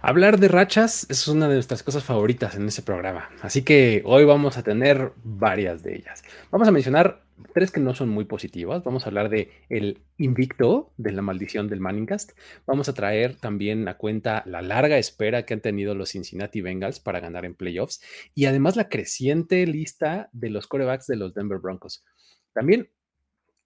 Hablar de rachas es una de nuestras cosas favoritas en este programa, así que hoy vamos a tener varias de ellas. Vamos a mencionar tres que no son muy positivas. Vamos a hablar de el invicto de la maldición del Manningcast. Vamos a traer también a cuenta la larga espera que han tenido los Cincinnati Bengals para ganar en playoffs y además la creciente lista de los corebacks de los Denver Broncos. También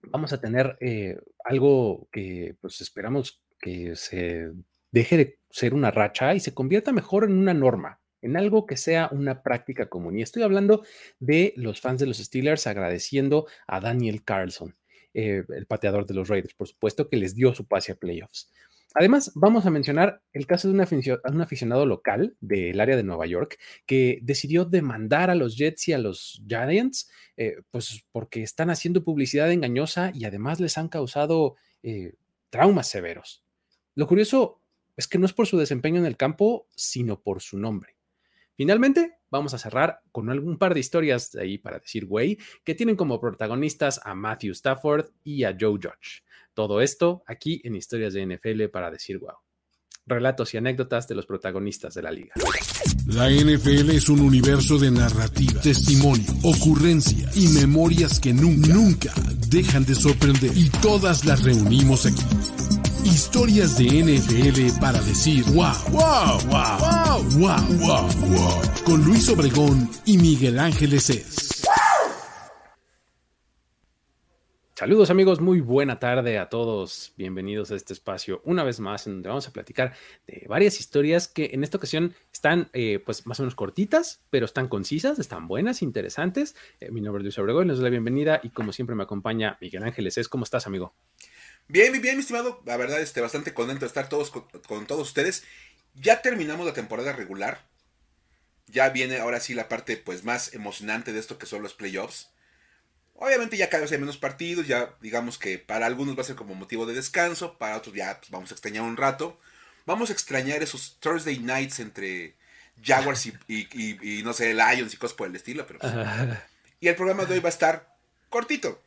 vamos a tener eh, algo que pues esperamos que se deje de ser una racha y se convierta mejor en una norma, en algo que sea una práctica común. Y estoy hablando de los fans de los Steelers agradeciendo a Daniel Carlson, eh, el pateador de los Raiders, por supuesto, que les dio su pase a playoffs. Además, vamos a mencionar el caso de un aficionado local del área de Nueva York que decidió demandar a los Jets y a los Giants, eh, pues porque están haciendo publicidad engañosa y además les han causado eh, traumas severos. Lo curioso es que no es por su desempeño en el campo, sino por su nombre. Finalmente, vamos a cerrar con algún par de historias de ahí para decir, güey, que tienen como protagonistas a Matthew Stafford y a Joe Judge. Todo esto aquí en Historias de NFL para decir, wow. Relatos y anécdotas de los protagonistas de la liga. La NFL es un universo de narrativa, testimonio, ocurrencia y memorias que nunca, nunca dejan de sorprender. Y todas las reunimos aquí Historias de NFL para decir wow, wow, wow, wow, wow, wow, wow. Con Luis Obregón y Miguel Ángeles es. Saludos amigos, muy buena tarde a todos. Bienvenidos a este espacio una vez más en donde vamos a platicar de varias historias que en esta ocasión están eh, pues más o menos cortitas, pero están concisas, están buenas, interesantes. Eh, mi nombre es Luis Obregón, les doy la bienvenida y como siempre me acompaña Miguel Ángeles. Es, ¿cómo estás amigo? Bien, bien, mi estimado. La verdad, este, bastante contento de estar todos con, todos ustedes. Ya terminamos la temporada regular. Ya viene ahora sí la parte pues más emocionante de esto que son los playoffs. Obviamente ya cada vez hay menos partidos, ya digamos que para algunos va a ser como motivo de descanso, para otros ya pues, vamos a extrañar un rato. Vamos a extrañar esos Thursday nights entre Jaguars y, no sé, Lions y cosas por el estilo. Pero, pues, y el programa de hoy va a estar cortito.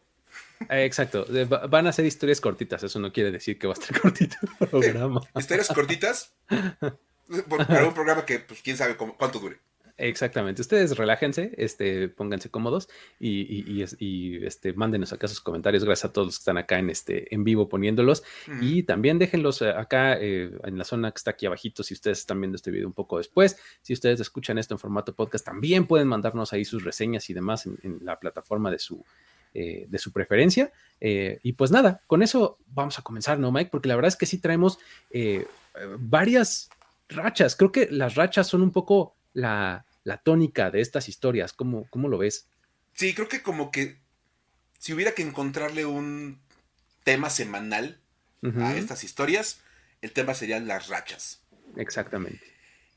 Eh, exacto, van a ser historias cortitas, eso no quiere decir que va a estar cortito el programa. historias cortitas para un programa que pues quién sabe cuánto dure. Exactamente, ustedes relájense, este, pónganse cómodos y, este, mándenos acá sus comentarios, gracias a todos los que están acá en, este, en vivo poniéndolos. Y también déjenlos eh, acá eh, en la zona que está aquí abajito. Si ustedes están viendo este video un poco después, si ustedes escuchan esto en formato podcast también pueden mandarnos ahí sus reseñas y demás en la plataforma de su, eh, de su preferencia. Eh, y pues nada, con eso vamos a comenzar, ¿no, Mike? Porque la verdad es que sí traemos eh, varias rachas. Creo que las rachas son un poco la, tónica de estas historias. ¿Cómo, ¿Cómo lo ves? Sí, creo que como que si hubiera que encontrarle un tema semanal a estas historias, el tema serían las rachas. Exactamente.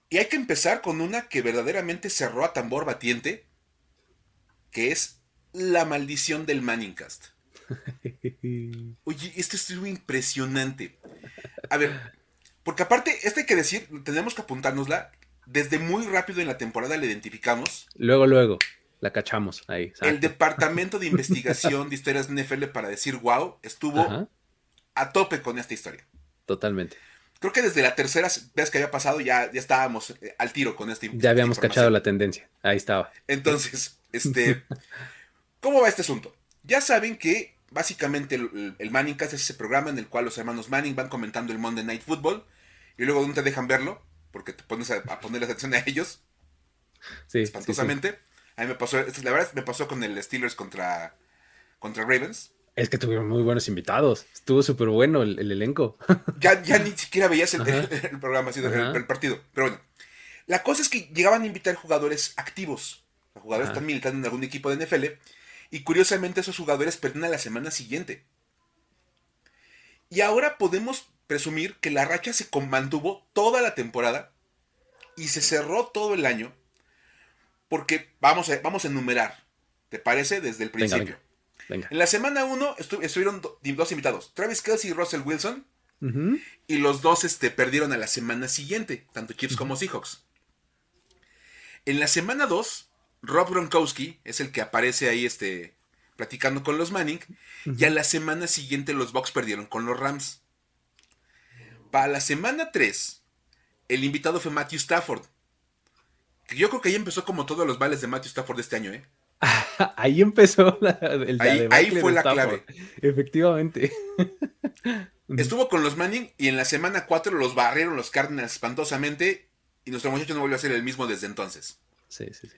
Y hay que empezar con una que verdaderamente cerró a tambor batiente, que es la maldición del Manningcast. Oye, esto es muy impresionante. A ver, porque aparte, esto hay que decir, tenemos que apuntárnosla. Desde muy rápido en la temporada la identificamos. Luego, luego, la cachamos ahí. El departamento de investigación de historias NFL para decir wow estuvo a tope con esta historia. Totalmente. Creo que desde la tercera vez que había pasado ya, ya estábamos eh, al tiro con esta Ya habíamos cachado la tendencia. Ahí estaba. Entonces, este. ¿Cómo va este asunto? Ya saben que básicamente el, el Manning Cast es ese programa en el cual los hermanos Manning van comentando el Monday Night Football y luego no te dejan verlo porque te pones a, poner la atención a ellos. Sí. Espantosamente. A mí me pasó, la verdad me pasó con el Steelers contra, contra Ravens. Es que tuvieron muy buenos invitados. Estuvo súper bueno el, elenco. Ya, ya ni siquiera veías el, programa, así, el, partido. Pero bueno, la cosa es que llegaban a invitar jugadores activos. Jugadores están militando en algún equipo de NFL y curiosamente esos jugadores perdieron a la semana siguiente. Y ahora podemos presumir que la racha se mantuvo toda la temporada y se cerró todo el año porque vamos a, vamos a enumerar, ¿te parece? Desde el principio. En la semana 1 estuvieron dos invitados, Travis Kelsey y Russell Wilson, y los dos este, perdieron a la semana siguiente, tanto Chiefs como Seahawks. En la semana 2 Rob Gronkowski es el que aparece ahí este, platicando con los Manning. Y a la semana siguiente los Bucks perdieron con los Rams. Para la semana 3, el invitado fue Matthew Stafford. Que yo creo que ahí empezó como todos los vales de Matthew Stafford este año, ¿eh? ahí empezó la, el Ahí, ahí fue la clave. Efectivamente. Estuvo con los Manning y en la semana 4 los barrieron los Cardinals espantosamente y nuestro muchacho no volvió a ser el mismo desde entonces. Sí, sí, sí.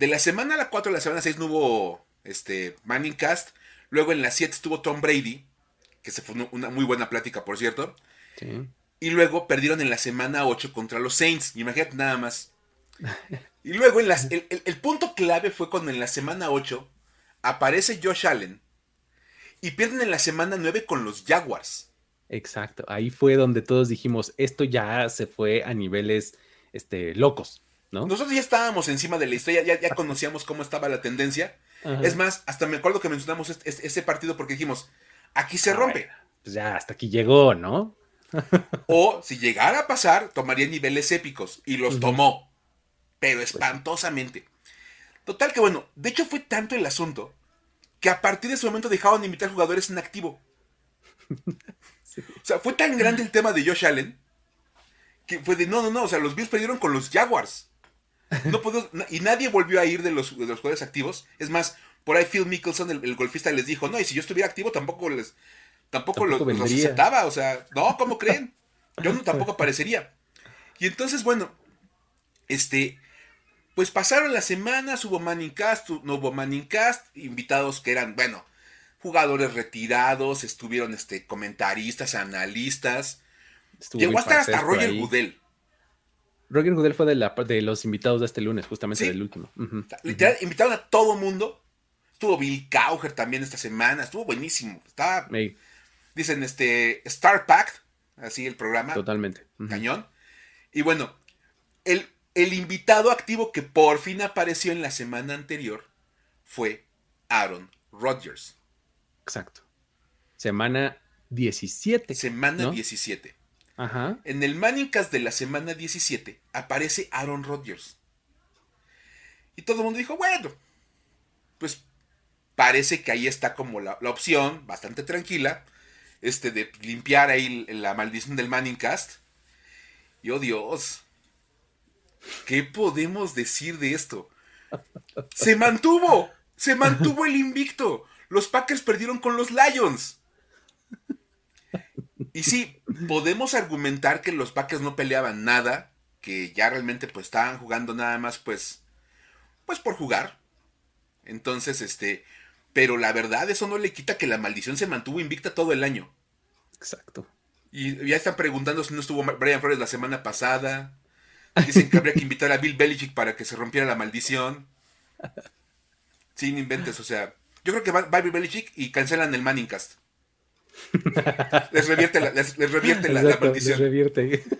De la semana a la 4 a la semana 6 no hubo este, Manning Cast. Luego en la 7 estuvo Tom Brady, que se fue una muy buena plática, por cierto. Sí. Y luego perdieron en la semana 8 contra los Saints. Imagínate nada más. Y luego en las, el, el, punto clave fue cuando en la semana 8 aparece Josh Allen y pierden en la semana 9 con los Jaguars. Exacto, ahí fue donde todos dijimos, esto ya se fue a niveles este, locos, ¿no? Nosotros ya estábamos encima de la historia, ya, ya conocíamos cómo estaba la tendencia. Es más, hasta me acuerdo que mencionamos ese partido porque dijimos, aquí se ah, rompe. pues ya hasta aquí llegó, ¿no? o si llegara a pasar, tomaría niveles épicos y los tomó, pero pues espantosamente. Total que bueno, de hecho fue tanto el asunto que a partir de ese momento dejaron de invitar jugadores en activo. O sea, fue tan grande el tema de Josh Allen que fue de no, no, no, o sea, los Bills perdieron con los Jaguars. No puedo, y nadie volvió a ir de los, de los jugadores activos. Es más, por ahí Phil Mickelson, el, golfista, les dijo, no, y si yo estuviera activo tampoco les, tampoco, los, aceptaba. O sea, no, ¿cómo creen? Yo no, tampoco aparecería. Y entonces, bueno, este, pues pasaron las semanas, hubo Manning Cast, no hubo Manning Cast, invitados que eran, bueno, jugadores retirados, estuvieron este, comentaristas, analistas. Llegó a estar hasta Roger Goodell. Roger Goodell fue de, la, de, los invitados de este lunes, justamente del último. Literal, invitaron a todo mundo. Estuvo Bill Cowher también esta semana, estuvo buenísimo. Estaba, dicen, este, Star Pact, así el programa. Totalmente. Cañón. Y bueno, el, el invitado activo que por fin apareció en la semana anterior fue Aaron Rodgers. Exacto. Semana 17. Semana 17. En el Manicas de la semana 17 aparece Aaron Rodgers. Y todo el mundo dijo, bueno, pues parece que ahí está como la, opción, bastante tranquila, este, de limpiar ahí la maldición del Manningcast. Y oh Dios, ¿qué podemos decir de esto? Se mantuvo, se mantuvo el invicto. Los Packers perdieron con los Lions. Y sí, podemos argumentar que los Packers no peleaban nada, que ya realmente pues estaban jugando nada más pues pues por jugar. Entonces, este, pero la verdad eso no le quita que la maldición se mantuvo invicta todo el año. Exacto. Y ya están preguntando si no estuvo Brian Flores la semana pasada. Dicen que habría que invitar a Bill Belichick para que se rompiera la maldición. Sin inventes, o sea, yo creo que va, va Belichick y cancelan el Manningcast. Les revierte la, les, revierte la, maldición. revierte.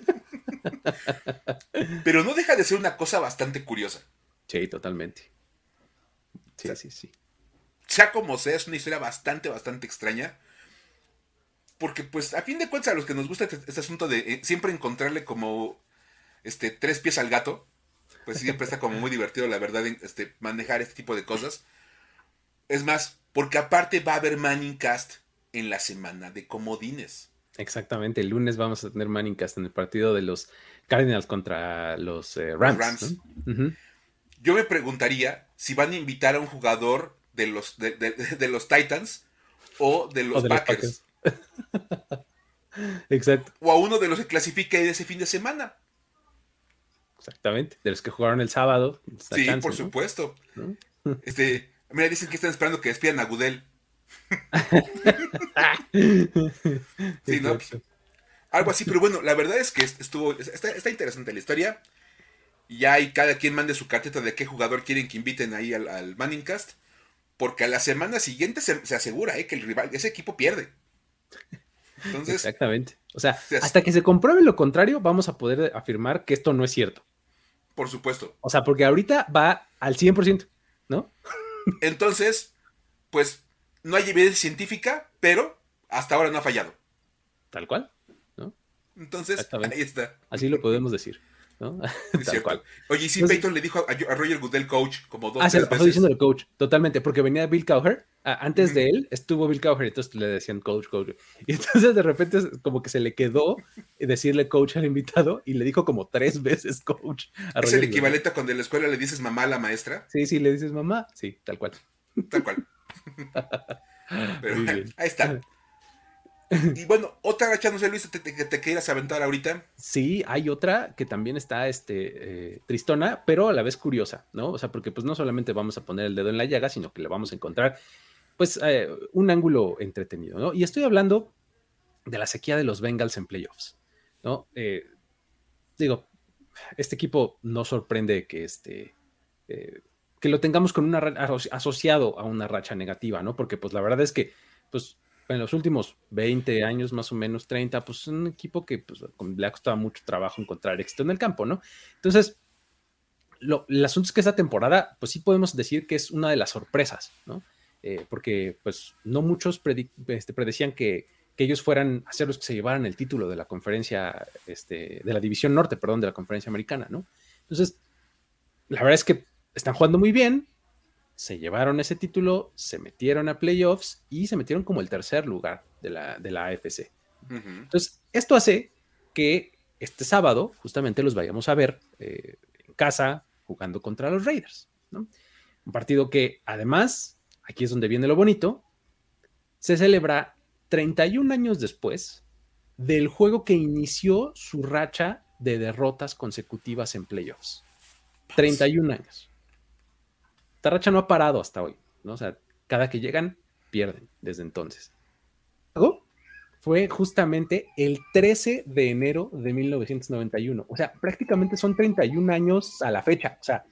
Pero no deja de ser una cosa bastante curiosa. Sí, totalmente. Sí, sí, sí. Sea como sea, es una historia bastante, bastante extraña. Porque, pues, a fin de cuentas, a los que nos gusta este, este asunto de eh, siempre encontrarle como este, tres pies al gato, pues siempre está como muy divertido, la verdad, este, manejar este tipo de cosas. Es más, porque aparte va a haber Manning Cast en la semana de comodines. Exactamente, el lunes vamos a tener Manning Cast en el partido de los Cardinals contra los eh, Rams. Yo me preguntaría si van a invitar a un jugador de los, de, los Titans o de los Packers. Exacto. O a uno de los que clasifique ese fin de semana. Exactamente, de los que jugaron el sábado. Sí, por supuesto. Este, Mira, dicen que están esperando que despidan a Gudel. sí, ¿no? algo así, pero bueno, la verdad es que estuvo, está, interesante la historia. Y ya hay cada quien mande su carteta de qué jugador quieren que inviten ahí al, al Manningcast. Porque a la semana siguiente se, asegura eh, que el rival, ese equipo pierde. Entonces, Exactamente. O sea, hasta que se compruebe lo contrario, vamos a poder afirmar que esto no es cierto. Por supuesto. O sea, porque ahorita va al 100%, ¿no? Entonces, pues no hay evidencia científica, pero hasta ahora no ha fallado. Tal cual, ¿no? Entonces, ahí está. Así lo podemos decir. ¿no? Tal cual. Oye, y si Peyton le dijo a, Roger Goodell coach como dos ah, se lo pasó diciendo el coach, totalmente, porque venía Bill Cowher, antes de él estuvo Bill Cowher, entonces le decían coach, coach. Y entonces de repente como que se le quedó decirle coach al invitado y le dijo como tres veces coach. ¿Es el equivalente a cuando en la escuela le dices mamá a la maestra? Sí, sí, le dices mamá, sí, tal cual. Tal cual. Pero, ahí está. Y bueno, otra racha, no sé, Luis, que te, quieras aventar ahorita. Sí, hay otra que también está este, eh, tristona, pero a la vez curiosa, ¿no? O sea, porque pues no solamente vamos a poner el dedo en la llaga, sino que le vamos a encontrar, pues, eh, un ángulo entretenido, ¿no? Y estoy hablando de la sequía de los Bengals en playoffs, ¿no? Eh, digo, este equipo no sorprende que este... que lo tengamos con una asociado a una racha negativa, ¿no? Porque pues la verdad es que pues en los últimos 20 años, más o menos 30, pues es un equipo que pues, le ha costado mucho trabajo encontrar éxito en el campo, ¿no? Entonces, lo, el asunto es que esta temporada, pues sí podemos decir que es una de las sorpresas, ¿no? Eh, porque pues no muchos este, predecían que, que, ellos fueran a ser los que se llevaran el título de la conferencia, este, de la división norte, perdón, de la conferencia americana, ¿no? Entonces, la verdad es que están jugando muy bien, se llevaron ese título, se metieron a playoffs y se metieron como el tercer lugar de la, de la AFC. Entonces, esto hace que este sábado justamente los vayamos a ver eh, en casa jugando contra los Raiders. Un partido que además, aquí es donde viene lo bonito, se celebra 31 años después del juego que inició su racha de derrotas consecutivas en playoffs. 31 años. Esta racha no ha parado hasta hoy, ¿no? O sea, cada que llegan, pierden desde entonces. Luego fue justamente el 13 de enero de 1991. O sea, prácticamente son 31 años a la fecha. O sea,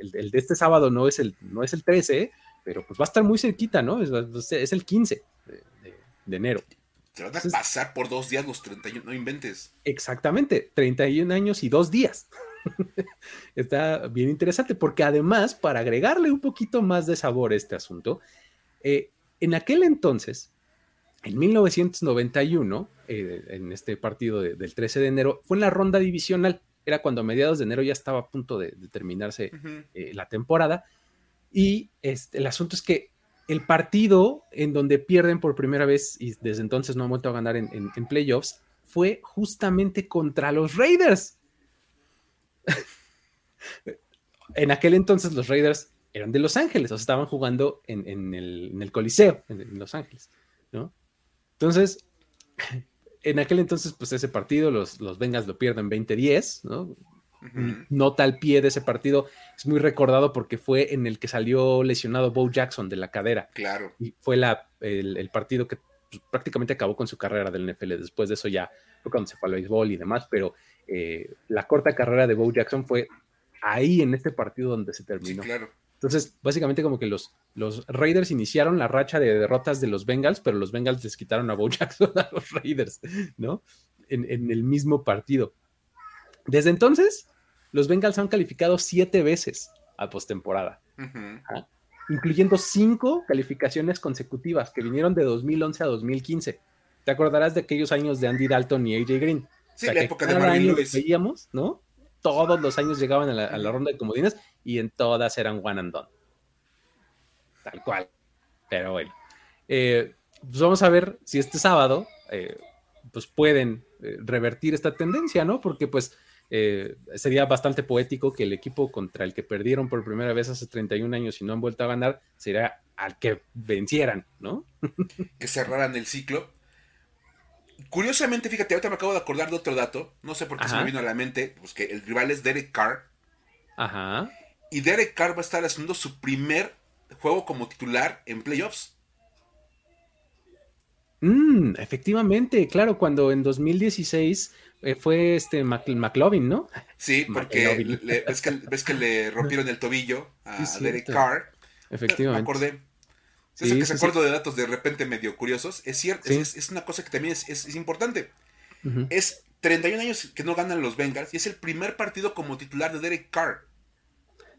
el, de este sábado no es el, no es el 13, pero pues va a estar muy cerquita, ¿no? Es, el 15 de, enero. Te van a pasar por dos días los 31, no inventes. Exactamente, 31 años y dos días. Está bien interesante porque además, para agregarle un poquito más de sabor a este asunto, eh, en aquel entonces, en 1991, eh, en este partido del 13 de enero, fue en la ronda divisional. Era cuando a mediados de enero ya estaba a punto de, terminarse eh, la temporada. Y este, el asunto es que el partido en donde pierden por primera vez y desde entonces no han vuelto a ganar en playoffs fue justamente contra los Raiders. en aquel entonces los Raiders eran de Los Ángeles, o sea, estaban jugando en, el, Coliseo, en, Los Ángeles, ¿no? Entonces, en aquel entonces, pues ese partido, los, los Bengals lo pierden 20-10, ¿no? Nota al pie de ese partido es muy recordado porque fue en el que salió lesionado Bo Jackson de la cadera. Claro. Y fue la, el, partido que pues, prácticamente acabó con su carrera del NFL. Después de eso ya fue cuando se fue al béisbol y demás, pero eh, la corta carrera de Bo Jackson fue ahí en este partido donde se terminó. claro. Entonces, básicamente como que los, los Raiders iniciaron la racha de derrotas de los Bengals, pero los Bengals les quitaron a Bo Jackson a los Raiders, ¿no? En, el mismo partido. Desde entonces, los Bengals han calificado siete veces a postemporada, incluyendo cinco calificaciones consecutivas que vinieron de 2011 a 2015. Te acordarás de aquellos años de Andy Dalton y AJ Green. Sí, la época de Marvin Lewis. Veíamos, ¿no? Todos los años llegaban a la, ronda de comodines y en todas eran one and done. Tal cual. Pero bueno. Eh, pues vamos a ver si este sábado eh, pues pueden eh, revertir esta tendencia, ¿no? Porque pues sería bastante poético que el equipo contra el que perdieron por primera vez hace 31 años y no han vuelto a ganar sería al que vencieran, ¿no? que cerraran el ciclo. Curiosamente, fíjate, ahorita me acabo de acordar de otro dato. No sé por qué se me vino a la mente. Pues que el rival es Derek Carr. Ajá. Y Derek Carr va a estar haciendo su primer juego como titular en playoffs. Mm, efectivamente, claro, cuando en 2016 eh, fue este McLovin, ¿no? Sí, porque ves, que, le rompieron el tobillo a Derek Carr. Efectivamente. Me acordé. Es que se acuerdo de datos de repente medio curiosos. Es cierto, es, una cosa que también es, importante. Es 31 años que no ganan los Bengals y es el primer partido como titular de Derek Carr.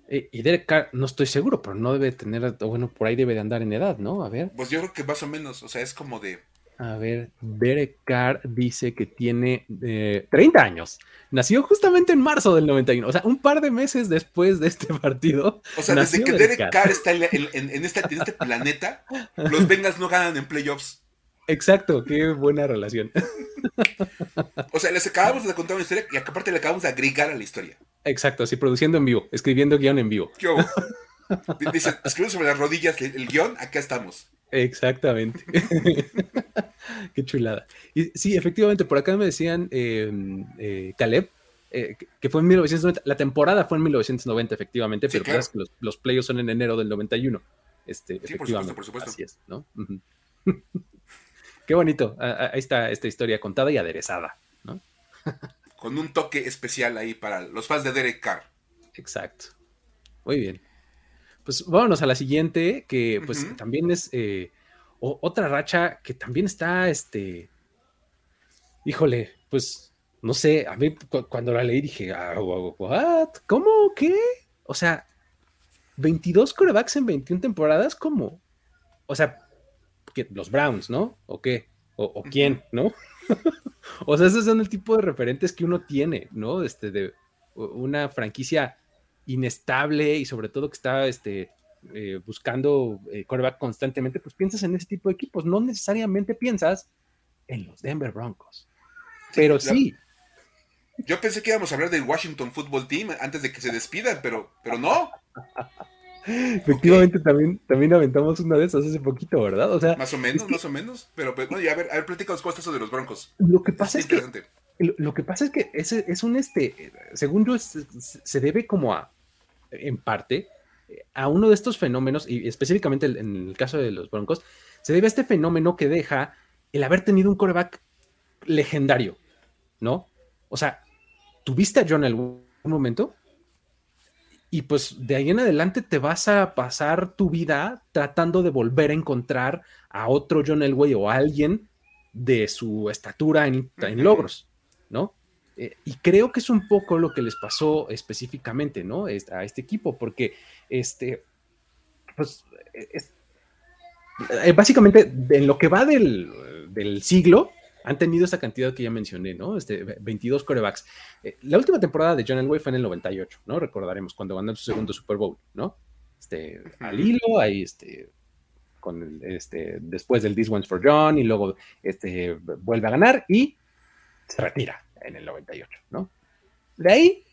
Eh, y Derek Carr, no estoy seguro, pero no debe tener, bueno, por ahí debe de andar en edad, ¿no? A ver. Pues yo creo que más o menos, o sea, es como de... A ver, Derek Carr dice que tiene 30 eh, años. Nació justamente en marzo del 91, o sea, un par de meses después de este partido. O sea, desde que Derek, Carr, está en, este, en, este, planeta, los Bengals no ganan en playoffs. Exacto, qué buena relación. O sea, les acabamos de contar una historia y aparte le acabamos de agregar a la historia. Exacto, así produciendo en vivo, escribiendo guion en vivo. Dice, escribiendo sobre las rodillas el, el guion, acá estamos. Exactamente. Qué chulada. Y sí, efectivamente, por acá me decían em, eh, Caleb, eh, que fue en 1990, la temporada fue en 1990, efectivamente, pero claro. que los, los playoffs son en enero del 91. Este, efectivamente, por supuesto, Así es, ¿no? Qué bonito. Ahí está esta historia contada y aderezada, ¿no? Con un toque especial ahí para los fans de Derek Carr. Exacto. Muy bien. Pues vámonos a la siguiente, que pues también es eh, otra racha que también está, este, híjole, pues no sé, a mí cuando la leí dije, ah, ¿what? ¿Cómo? ¿Qué? O sea, 22 corebacks en 21 temporadas, ¿cómo? O sea, los Browns, ¿no? ¿O qué? ¿O, quién, no? o sea, esos son el tipo de referentes que uno tiene, ¿no? Este, de una franquicia inestable y sobre todo que está este, eh, buscando eh, quarterback constantemente, pues piensas en ese tipo de equipos, no necesariamente piensas en los Denver Broncos. Pero sí. Yo pensé que íbamos a hablar del Washington Football Team antes de que se despidan, pero, pero no. Efectivamente, también, también aventamos una de esas hace poquito, ¿verdad? O sea, más o menos, más o menos. Pero, pues, bueno, a ver, a ver, platícanos cómo eso de los Broncos. Lo que pasa es, que lo, que pasa es que ese es un este, según yo, se debe como a en parte, a uno de estos fenómenos, y específicamente en el caso de los Broncos, se debe a este fenómeno que deja el haber tenido un coreback legendario, ¿no? O sea, tuviste a John el un momento y pues de ahí en adelante te vas a pasar tu vida tratando de volver a encontrar a otro John Elway o a alguien de su estatura en logros, ¿no? Eh, y creo que es un poco lo que les pasó específicamente, ¿no? a este equipo, porque este, pues, eh, básicamente en lo que va del, siglo, han tenido esa cantidad que ya mencioné, ¿no? Este, 22 corebacks. Eh, la última temporada de John Elway fue en el 98, ¿no? Recordaremos cuando ganó su segundo Super Bowl, ¿no? Este, al hilo, ahí, este, con este, después del This One's for John, y luego este, vuelve a ganar y se retira, en el 98, ¿no? De ahí,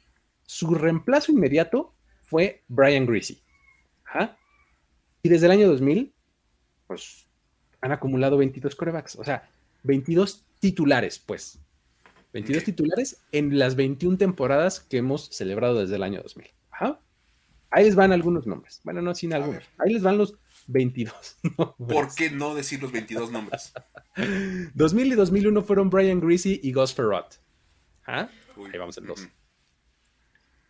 su reemplazo inmediato fue Brian Greasy. Y desde el año 2000, pues han acumulado 22 corebacks, o sea, 22 titulares, pues. 22 titulares en las 21 temporadas que hemos celebrado desde el año 2000. Ahí les van algunos nombres. Bueno, no sin algunos. Ahí les van los 22. ¿Por qué no decir los 22 nombres? 2000 y 2001 fueron Brian Greasy y Gus Ferrott. ¿Ah? Ahí vamos en dos.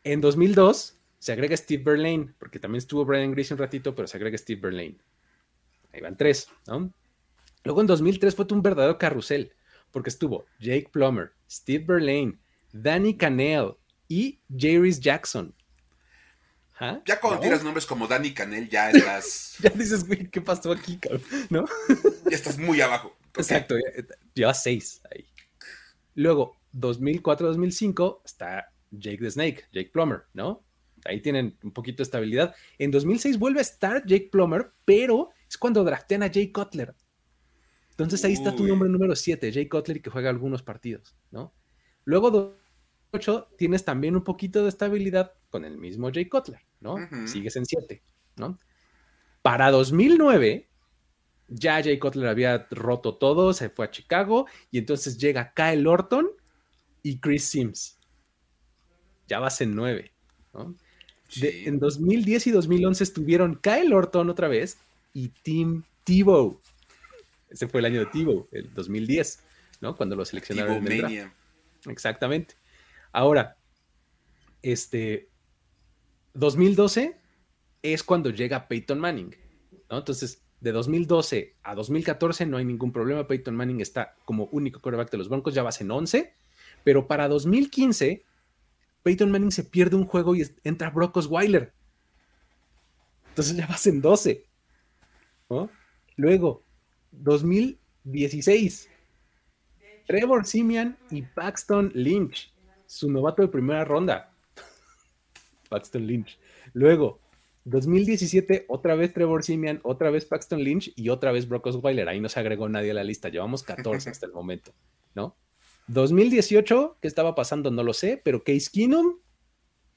En 2002 se agrega Steve Berlane, porque también estuvo Brian Greasy un ratito, pero se agrega Steve Berlane. Ahí van tres, ¿no? Luego en 2003 fue un verdadero carrusel, porque estuvo Jake Plummer, Steve Berlane, Danny Canel y Jairus Jackson. ¿Ah? Ya cuando tiras nombres como Danny Canel, ya estás. ya dices, güey, ¿qué pasó aquí, cabrón? ¿No? ya estás muy abajo. Exacto, lleva seis ahí. Luego, 2004-2005 está Jake the Snake, Jake Plummer, ¿no? Ahí tienen un poquito de estabilidad. En 2006 vuelve a estar Jake Plummer, pero es cuando draftean a Jake Cutler. Entonces ahí está tu nombre número 7, Jake Cutler, que juega algunos partidos, ¿no? Luego 2008 tienes también un poquito de estabilidad con el mismo Jake Cutler, ¿no? Sigues en 7, ¿no? Para 2009 ya Jake Cutler había roto todo, se fue a Chicago y entonces llega Kyle Orton y Chris Sims. Ya vas en nueve. en 2010 y 2011 estuvieron Kyle Orton otra vez y Tim Tebow. Ese fue el año de Tebow, el 2010, ¿no? Cuando lo seleccionaron en Exactamente. Ahora, este 2012 es cuando llega Peyton Manning, ¿no? Entonces, de 2012 a 2014 no hay ningún problema. Peyton Manning está como único quarterback de los Broncos, ya vas en 11. Pero para 2015, Peyton Manning se pierde un juego y entra Brock Osweiler. Entonces ya vas en 12. Luego, 2000, 16. Trevor Simian y Paxton Lynch, su novato de primera ronda. Paxton Lynch. Luego, 2017, otra vez Trevor Simian, otra vez Paxton Lynch y otra vez Brock Osweiler. Ahí no se agregó nadie a la lista. Llevamos 14 hasta el momento, ¿no? 2018, ¿qué estaba pasando? No lo sé, pero Case Keenum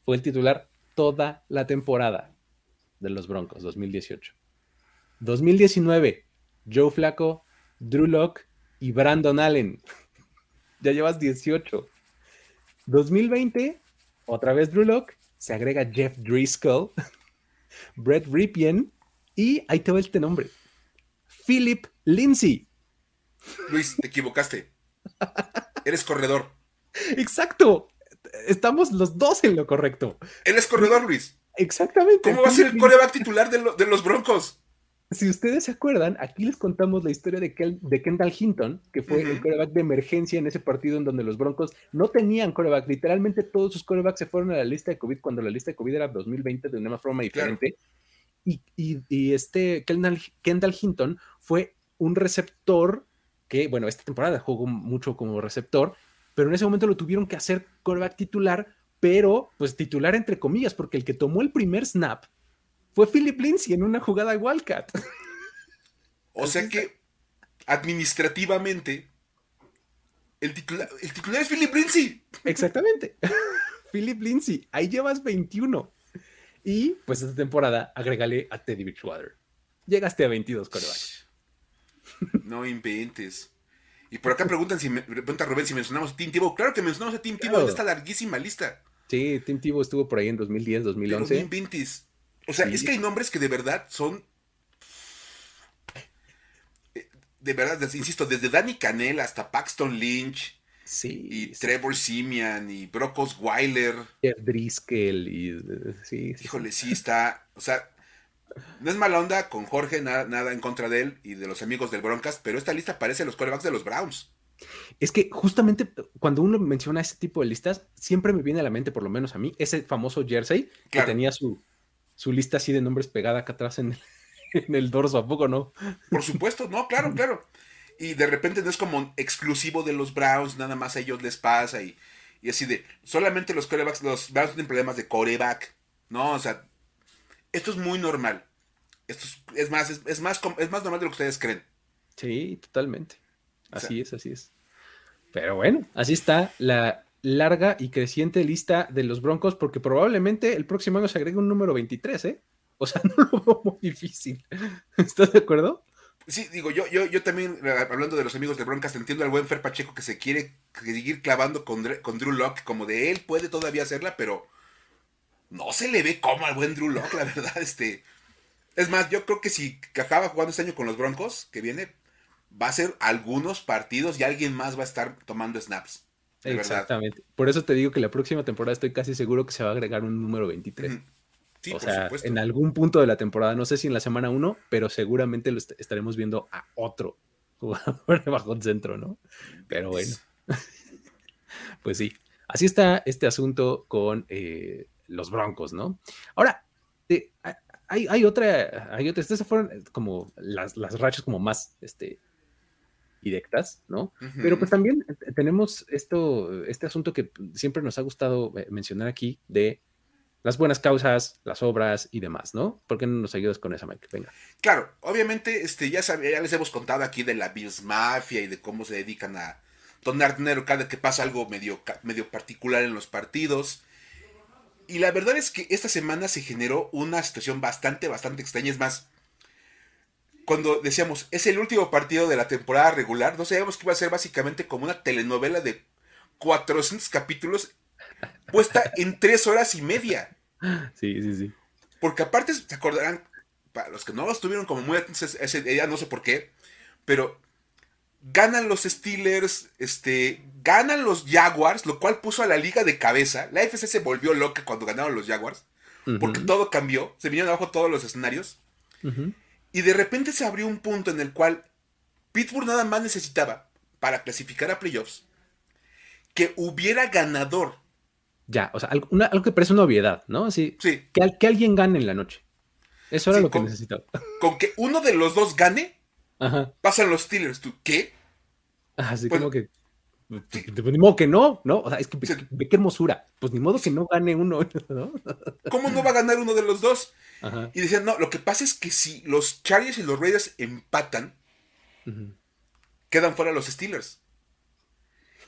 fue el titular toda la temporada de los Broncos, 2018. 2019, Joe Flaco, Drew Locke y Brandon Allen. ya llevas 18. 2020, otra vez Drew Locke, se agrega Jeff Driscoll, Brett Ripien y ahí te va este nombre. Philip Lindsay. Luis, te equivocaste. Eres corredor. Exacto. Estamos los dos en lo correcto. Él es corredor, Luis. Exactamente. ¿Cómo va a ser el coreback titular de, de los Broncos? si ustedes se acuerdan, aquí les contamos la historia de, de Kendall Hinton, que fue el coreback de emergencia en ese partido en donde los Broncos no tenían coreback. Literalmente todos sus corebacks se fueron a la lista de COVID cuando la lista de COVID era 2020 de una forma diferente. Y, este Kendall, Kendall Hinton fue un receptor que, bueno, esta temporada jugó mucho como receptor, pero en ese momento lo tuvieron que hacer coreback titular, pero pues titular entre comillas, porque el que tomó el primer snap fue Philip Lindsay en una jugada de Wildcat. O sea que administrativamente el titular, el titular es Philip Lindsay. Exactamente. Philip Lindsay, ahí llevas 21. Y pues esta temporada agrégale a Teddy Bridgewater. Llegaste a 22 corebacks. No inventes. Y por acá preguntan si pregunta Rubén si mencionamos a Tim Tebow. Claro que mencionamos a Tim Tebow en esta larguísima lista. Sí, Tim Tebow estuvo por ahí en 2010, 2011. no inventes. O sea, es que hay nombres que de verdad son. Eh, de verdad, insisto, desde Danny Canel hasta Paxton Lynch. Sí. Y Trevor Simian y Brock Osweiler. Jeff Driscoll y. Sí, Híjole, sí está. O sea, no es mala onda con Jorge, nada, nada en contra de él y de los amigos del Broncas, pero esta lista parece los corebacks de los Browns. Es que justamente cuando uno menciona ese tipo de listas, siempre me viene a la mente, por lo menos a mí, ese famoso jersey que tenía su, su lista así de nombres pegada acá atrás en el, dorso, ¿a poco no? Por supuesto, no, claro, claro. Y de repente no es como exclusivo de los Browns, nada más a ellos les pasa y, y así de, solamente los corebacks, los Browns tienen problemas de coreback, ¿no? O sea, esto es muy normal. Esto es, más, es, más, es más normal de lo que ustedes creen. Sí, totalmente. Así es, así es. Pero bueno, así está la larga y creciente lista de los Broncos, porque probablemente el próximo año se agregue un número 23, ¿eh? O sea, no lo veo muy difícil. ¿Estás de acuerdo? Sí, digo, yo, yo, yo también, eh, hablando de los amigos de Broncas, entiendo al buen Fer Pacheco que se quiere seguir clavando con, con Drew Locke, como de él puede todavía hacerla, pero no se le ve como al buen Drew Locke, la verdad, este... Es más, yo creo que si acaba jugando este año con los Broncos, que viene, va a ser algunos partidos y alguien más va a estar tomando snaps. Exactamente. Por eso te digo que la próxima temporada estoy casi seguro que se va a agregar un número 23. Sí, o sea, en algún punto de la temporada, no sé si en la semana 1, pero seguramente lo estaremos viendo a otro jugador de bajo centro, ¿no? Pero bueno, pues sí, así está este asunto con eh, los Broncos, ¿no? Ahora, hay, otra, hay otra, estas fueron como las, las rachas como más, este, directas, ¿no? Pero pues también tenemos esto, este asunto que siempre nos ha gustado eh, mencionar aquí de las buenas causas, las obras y demás, ¿no? ¿Por qué no nos ayudas con esa, Mike? Venga. Claro, obviamente, este, ya, ya les hemos contado aquí de la Bills Mafia y de cómo se dedican a donar dinero cada que pasa algo medio, medio particular en los partidos. Y la verdad es que esta semana se generó una situación bastante, bastante extraña. Es más, cuando decíamos, es el último partido de la temporada regular, no sabíamos que iba a ser básicamente como una telenovela de 400 capítulos puesta en 3 horas y media. Sí, sí, sí. Porque aparte, se acordarán, para los que no estuvieron como muy atentos ese día, no sé por qué, pero ganan los Steelers, este, ganan los Jaguars, lo cual puso a la liga de cabeza. La FC se volvió loca cuando ganaron los Jaguars, porque todo cambió, se vinieron abajo todos los escenarios. Y de repente se abrió un punto en el cual Pittsburgh nada más necesitaba, para clasificar a playoffs, que hubiera ganador. Ya, o sea, algo, que parece una obviedad, ¿no? Así, sí. Que, que alguien gane en la noche. Eso era lo que necesitaba. Con que uno de los dos gane, Pasan los Steelers, ¿tú qué? Así como que. Pues, ni modo que no, ¿no? O sea, es que ve qué hermosura. Pues ni modo que no gane uno, ¿no? ¿Cómo no va a ganar uno de los dos? Y decían, no, lo que pasa es que si los Chargers y los Raiders empatan, quedan fuera los Steelers.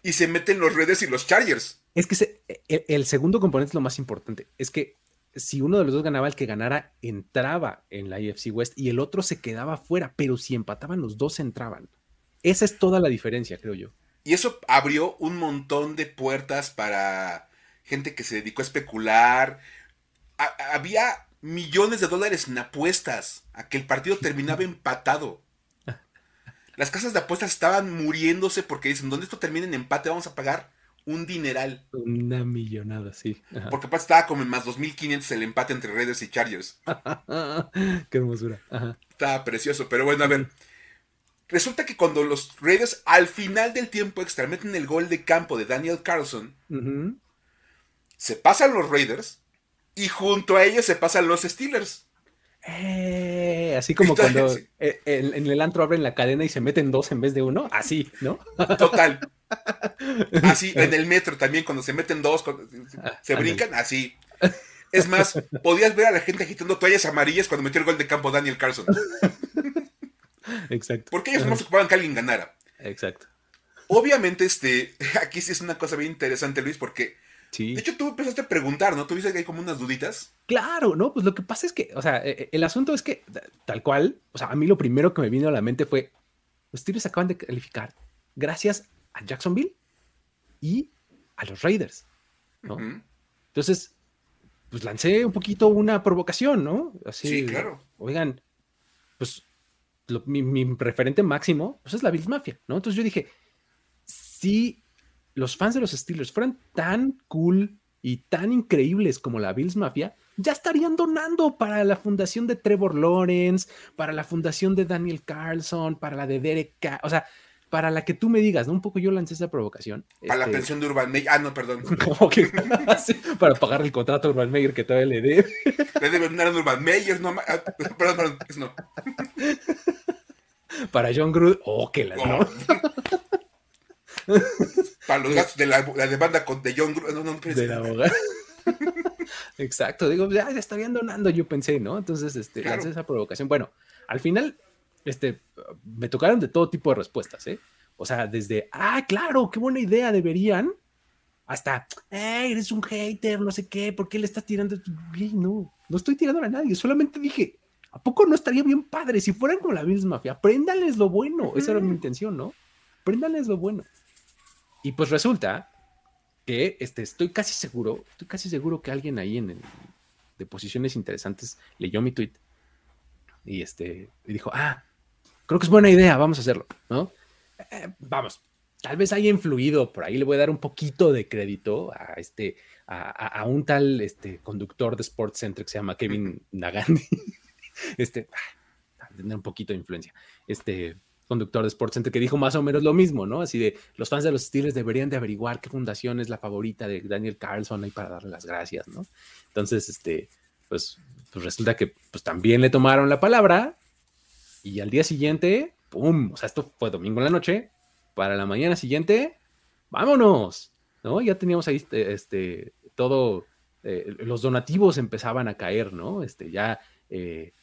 Y se meten los Raiders y los Chargers. Es que e, el, segundo componente es lo más importante. Es que si uno de los dos ganaba, el que ganara entraba en la IFC West y el otro se quedaba fuera, pero si empataban los dos entraban. Esa es toda la diferencia, creo yo. Y eso abrió un montón de puertas para gente que se dedicó a especular. había millones de dólares en apuestas a que el partido terminaba empatado. Las casas de apuestas estaban muriéndose porque dicen, donde esto termine en empate vamos a pagar un dineral. Una millonada, sí. Porque aparte estaba como en más 2.500 el empate entre Raiders y Chargers. Qué hermosura. Estaba precioso, pero bueno, a ver. Resulta que cuando los Raiders al final del tiempo extra meten el gol de campo de Daniel Carlson, se pasan los Raiders y junto a ellos se pasan los Steelers. Eh, así como cuando eh, en, el antro abren la cadena y se meten dos en vez de uno, así, ¿no? Total. Así, en el metro también, cuando se meten dos, se brincan, así. Es más, podías ver a la gente agitando toallas amarillas cuando metió el gol de campo Daniel Carlson. Exacto. Porque ellos no se ocupaban que alguien ganara. Exacto. Obviamente, este, aquí sí es una cosa bien interesante, Luis, porque de hecho, tú empezaste a preguntar, ¿no? ¿Tuviste que hay como unas duditas? Claro, no, pues lo que pasa es que, o sea, e, e, el asunto es que, tal cual, o sea, a mí lo primero que me vino a la mente fue, los Steelers acaban de calificar gracias a Jacksonville y a los Raiders, ¿no? Entonces, pues lancé un poquito una provocación, ¿no? Así, sí, claro. Oigan, pues mi, mi, referente máximo pues es la Bills Mafia, ¿no? Entonces yo dije, sí los fans de los Steelers fueran tan cool y tan increíbles como la Bills Mafia, ya estarían donando para la fundación de Trevor Lawrence, para la fundación de Daniel Carlson, para la de Derek. O sea, para la que tú me digas, ¿no? Un poco yo lancé esa provocación. Para la este pensión de Urban Meyer. Ah, no, perdón. para pagar el contrato a Urban Meyer que todavía le debe. Le debe a Urban Meyer, no. Ah, perdón, perdón, no. Para John Gruden. Oh, que la. ¿no? Para los gastos de la, demanda con de John no, no, de la abogada. Exacto, digo, ya, estarían donando, yo pensé, ¿no? Entonces, este, lancé esa provocación. Bueno, al final, este, me tocaron de todo tipo de respuestas, ¿eh? O sea, desde, ah, claro, qué buena idea, deberían, hasta, eh, eres un hater, no sé qué, ¿por qué le estás tirando? No, no estoy tirando a nadie, solamente dije, ¿a poco no estaría bien padre si fueran con la misma mafia? Apréndanles lo bueno, esa era mi intención, ¿no? Apréndanles lo bueno. Y pues resulta que este, estoy casi seguro, estoy casi seguro que alguien ahí en de posiciones interesantes leyó mi tweet y, este, y dijo, ah, creo que es buena idea, vamos a hacerlo, ¿no? Eh, vamos, tal vez haya influido, por ahí le voy a dar un poquito de crédito a este, a, un tal este, conductor de Sports Center que se llama Kevin Nagandi. Este, ah, tener un poquito de influencia. Este, conductor de Center que dijo más o menos lo mismo, ¿no? Así de los fans de los Steelers deberían de averiguar qué fundación es la favorita de Daniel Carlson ahí para darle las gracias, ¿no? Entonces, este, pues, pues resulta que pues también le tomaron la palabra y al día siguiente, ¡pum! O sea, esto fue domingo en la noche, para la mañana siguiente, ¡vámonos! ¿No? Ya teníamos ahí, este, este todo, eh, los donativos empezaban a caer, ¿no? Este, ya... Eh,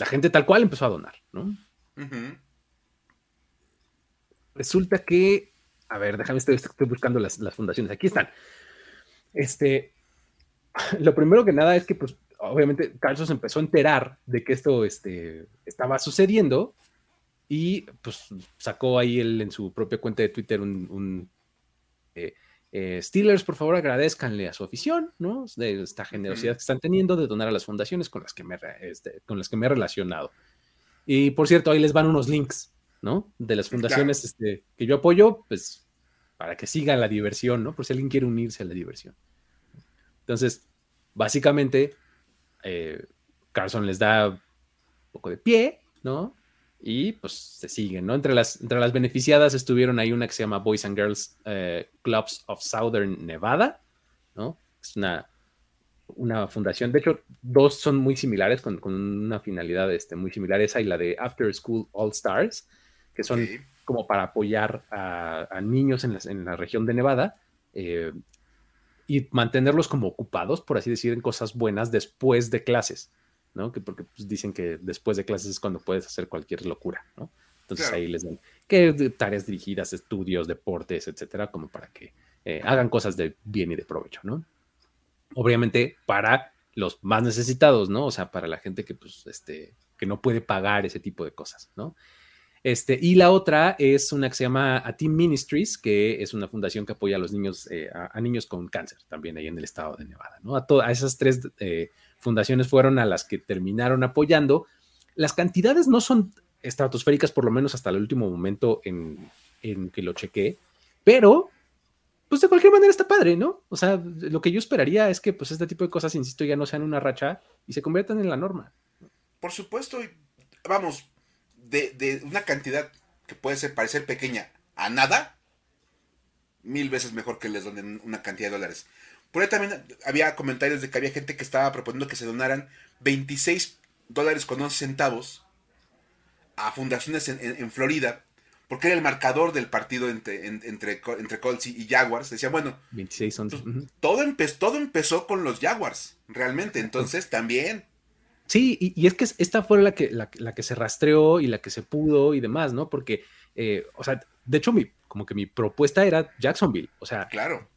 la gente tal cual empezó a donar, ¿no? Resulta que, a ver, déjame, estoy, estoy buscando las, fundaciones. Aquí están. Este, lo primero que nada es que, pues, obviamente, Carlos empezó a enterar de que esto este, estaba sucediendo y, pues, sacó ahí él en su propia cuenta de Twitter un, eh, eh, Steelers, por favor, agradezcanle a su afición, ¿no? De esta generosidad que están teniendo de donar a las fundaciones con las que me, este, con las que me he relacionado. Y por cierto, ahí les van unos links, ¿no? De las fundaciones este, que yo apoyo, pues para que sigan la diversión, ¿no? Por si alguien quiere unirse a la diversión. Entonces, básicamente, eh, Carson les da un poco de pie, ¿no? Y pues se siguen, ¿no? Entre las, entre las beneficiadas estuvieron ahí una que se llama Boys and Girls eh, Clubs of Southern Nevada, ¿no? Es una una fundación. De hecho, dos son muy similares, con, una finalidad este, muy similar. Esa y la de After School All Stars, que son como para apoyar a, niños en la, región de Nevada eh, y mantenerlos como ocupados, por así decir, en cosas buenas después de clases, ¿no? Que porque pues, dicen que después de clases es cuando puedes hacer cualquier locura, ¿no? Entonces ahí les dan que tareas dirigidas, estudios, deportes, etcétera, como para que eh, hagan cosas de bien y de provecho, ¿no? Obviamente para los más necesitados, ¿no? O sea, para la gente que, pues, este, que no puede pagar ese tipo de cosas, ¿no? Este, y la otra es una que se llama A Team Ministries, que es una fundación que apoya a los niños, eh, a, niños con cáncer, también ahí en el estado de Nevada, ¿no? A, a esas tres eh, fundaciones fueron a las que terminaron apoyando. Las cantidades no son estratosféricas, por lo menos hasta el último momento en, en que lo chequé, pero pues de cualquier manera está padre, ¿no? O sea, lo que yo esperaría es que pues este tipo de cosas, insisto, ya no sean una racha y se conviertan en la norma. Por supuesto, vamos, de, una cantidad que puede ser parecer pequeña a nada, mil veces mejor que les donen una cantidad de dólares. Por ahí también había comentarios de que había gente que estaba proponiendo que se donaran 26 dólares con 11 centavos a fundaciones en Florida porque era el marcador del partido entre, entre, entre Colts y Jaguars. Decía, bueno, 26 pues, todo, todo empezó con los Jaguars, realmente. Entonces también. Sí, y, es que esta fue la que, la, que se rastreó y la que se pudo y demás, ¿no? Porque, eh, o sea, de hecho, mi, como que mi propuesta era Jacksonville. O sea, claro.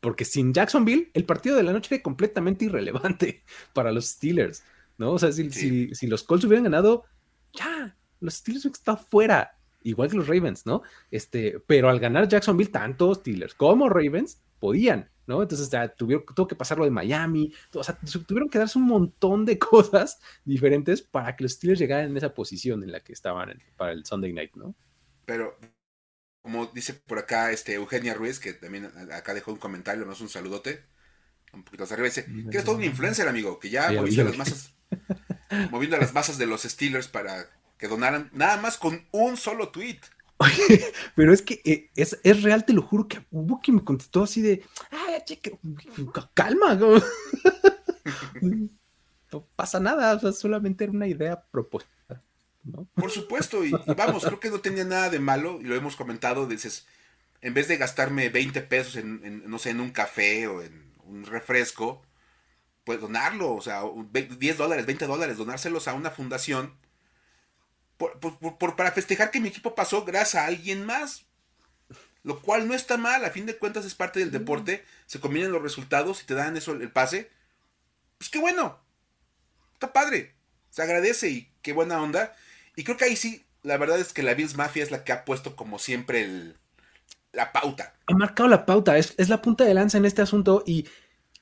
Porque sin Jacksonville, el partido de la noche era completamente irrelevante para los Steelers, ¿no? O sea, si, si, si los Colts hubieran ganado, ya, los Steelers están fuera igual que los Ravens, ¿no? Este, pero al ganar Jacksonville, tanto Steelers como Ravens podían, ¿no? Entonces ya tuvieron, tuvo que pasar lo de Miami, o sea, tuvieron que darse un montón de cosas diferentes para que los Steelers llegaran en esa posición en la que estaban para el Sunday Night, ¿no? Pero, como dice por acá este Eugenia Ruiz, que también acá dejó un comentario, nos un saludote, un poquito más arriba, dice que es todo un influencer, amigo, que ya moviendo las masas, moviendo las masas de los Steelers para que donaran nada más con un solo tweet. Oye, pero es que eh, es, real, te lo juro que hubo quien me contestó así de, ay, chica, calma, no pasa nada, o sea, solamente era una idea propuesta. ¿No? Por supuesto, y, vamos, creo que no tenía nada de malo, y lo hemos comentado, dices, en vez de gastarme 20 pesos en, no sé, en un café o en un refresco, pues donarlo, o sea, 10 dólares, 20 dólares, donárselos a una fundación por, para festejar que mi equipo pasó gracias a alguien más. Lo cual no está mal, a fin de cuentas es parte del deporte, se combinan los resultados y te dan eso el pase. Pues qué bueno, está padre, se agradece y qué buena onda. Y creo que ahí sí, la verdad es que la Bills Mafia es la que ha puesto como siempre el, la pauta. Ha marcado la pauta, es, es la punta de lanza en este asunto y,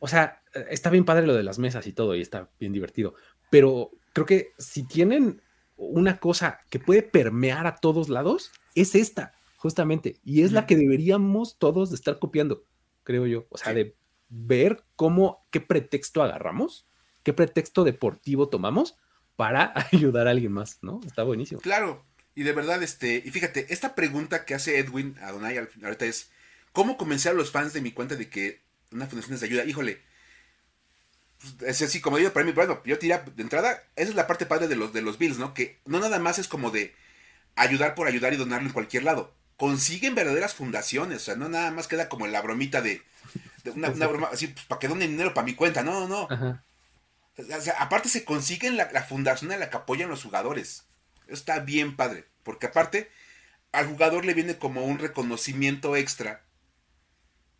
o sea, está bien padre lo de las mesas y todo y está bien divertido, pero creo que si tienen una cosa que puede permear a todos lados, es esta, justamente, y es la que deberíamos todos de estar copiando, creo yo, o sea, de ver cómo, qué pretexto agarramos, qué pretexto deportivo tomamos para ayudar a alguien más, ¿no? Está buenísimo. Claro, y de verdad, este, y fíjate, esta pregunta que hace Edwin a Donay ahorita es, ¿cómo convencer a los fans de mi cuenta de que una fundación es de ayuda? Híjole, es así como digo para mí, bueno, yo tiré de entrada, esa es la parte padre de los, de los Bills, ¿no? Que no nada más es como de ayudar por ayudar y donarlo en cualquier lado. Consiguen verdaderas fundaciones, o sea, no nada más queda como la bromita de, una, broma así, pues, para que donen dinero para mi cuenta, no, no. O sea, aparte se consiguen la, fundación en la que apoyan los jugadores. Eso está bien padre, porque aparte al jugador le viene como un reconocimiento extra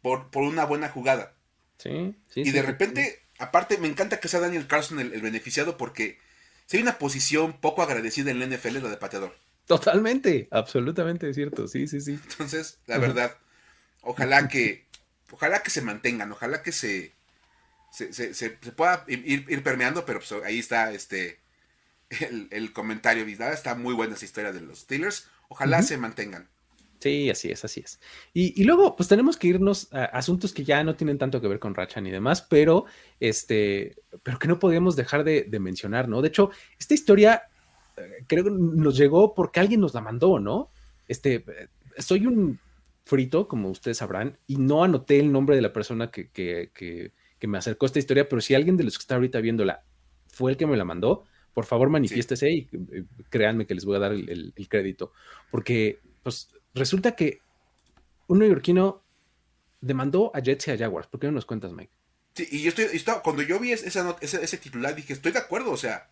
por, por una buena jugada. Sí, sí. Y de repente aparte, me encanta que sea Daniel Carlson el, beneficiado porque si hay una posición poco agradecida en la NFL es la de pateador. Totalmente, absolutamente cierto, sí, sí, sí. Entonces, la verdad, ojalá que, ojalá que se mantengan, ojalá que se, se, pueda ir, permeando, pero pues, ahí está este el, el comentario, Está muy buena esa historia de los Steelers, ojalá se mantengan. Sí, así es, así es. Y, luego, pues tenemos que irnos a asuntos que ya no tienen tanto que ver con Racha ni demás, pero este, pero que no podemos dejar de, mencionar, ¿no? De hecho, esta historia eh, creo que nos llegó porque alguien nos la mandó, ¿no? Este, eh, soy un frito, como ustedes sabrán, y no anoté el nombre de la persona que, que me acercó esta historia, pero si alguien de los que está ahorita viéndola fue el que me la mandó, por favor manifiéstese y eh, créanme que les voy a dar el, crédito. Porque, pues, resulta que un neoyorquino demandó a Jets y a Jaguars. ¿Por qué no nos cuentas, Mike? Sí, y yo estoy, cuando yo vi ese, ese, titular, dije, estoy de acuerdo, o sea,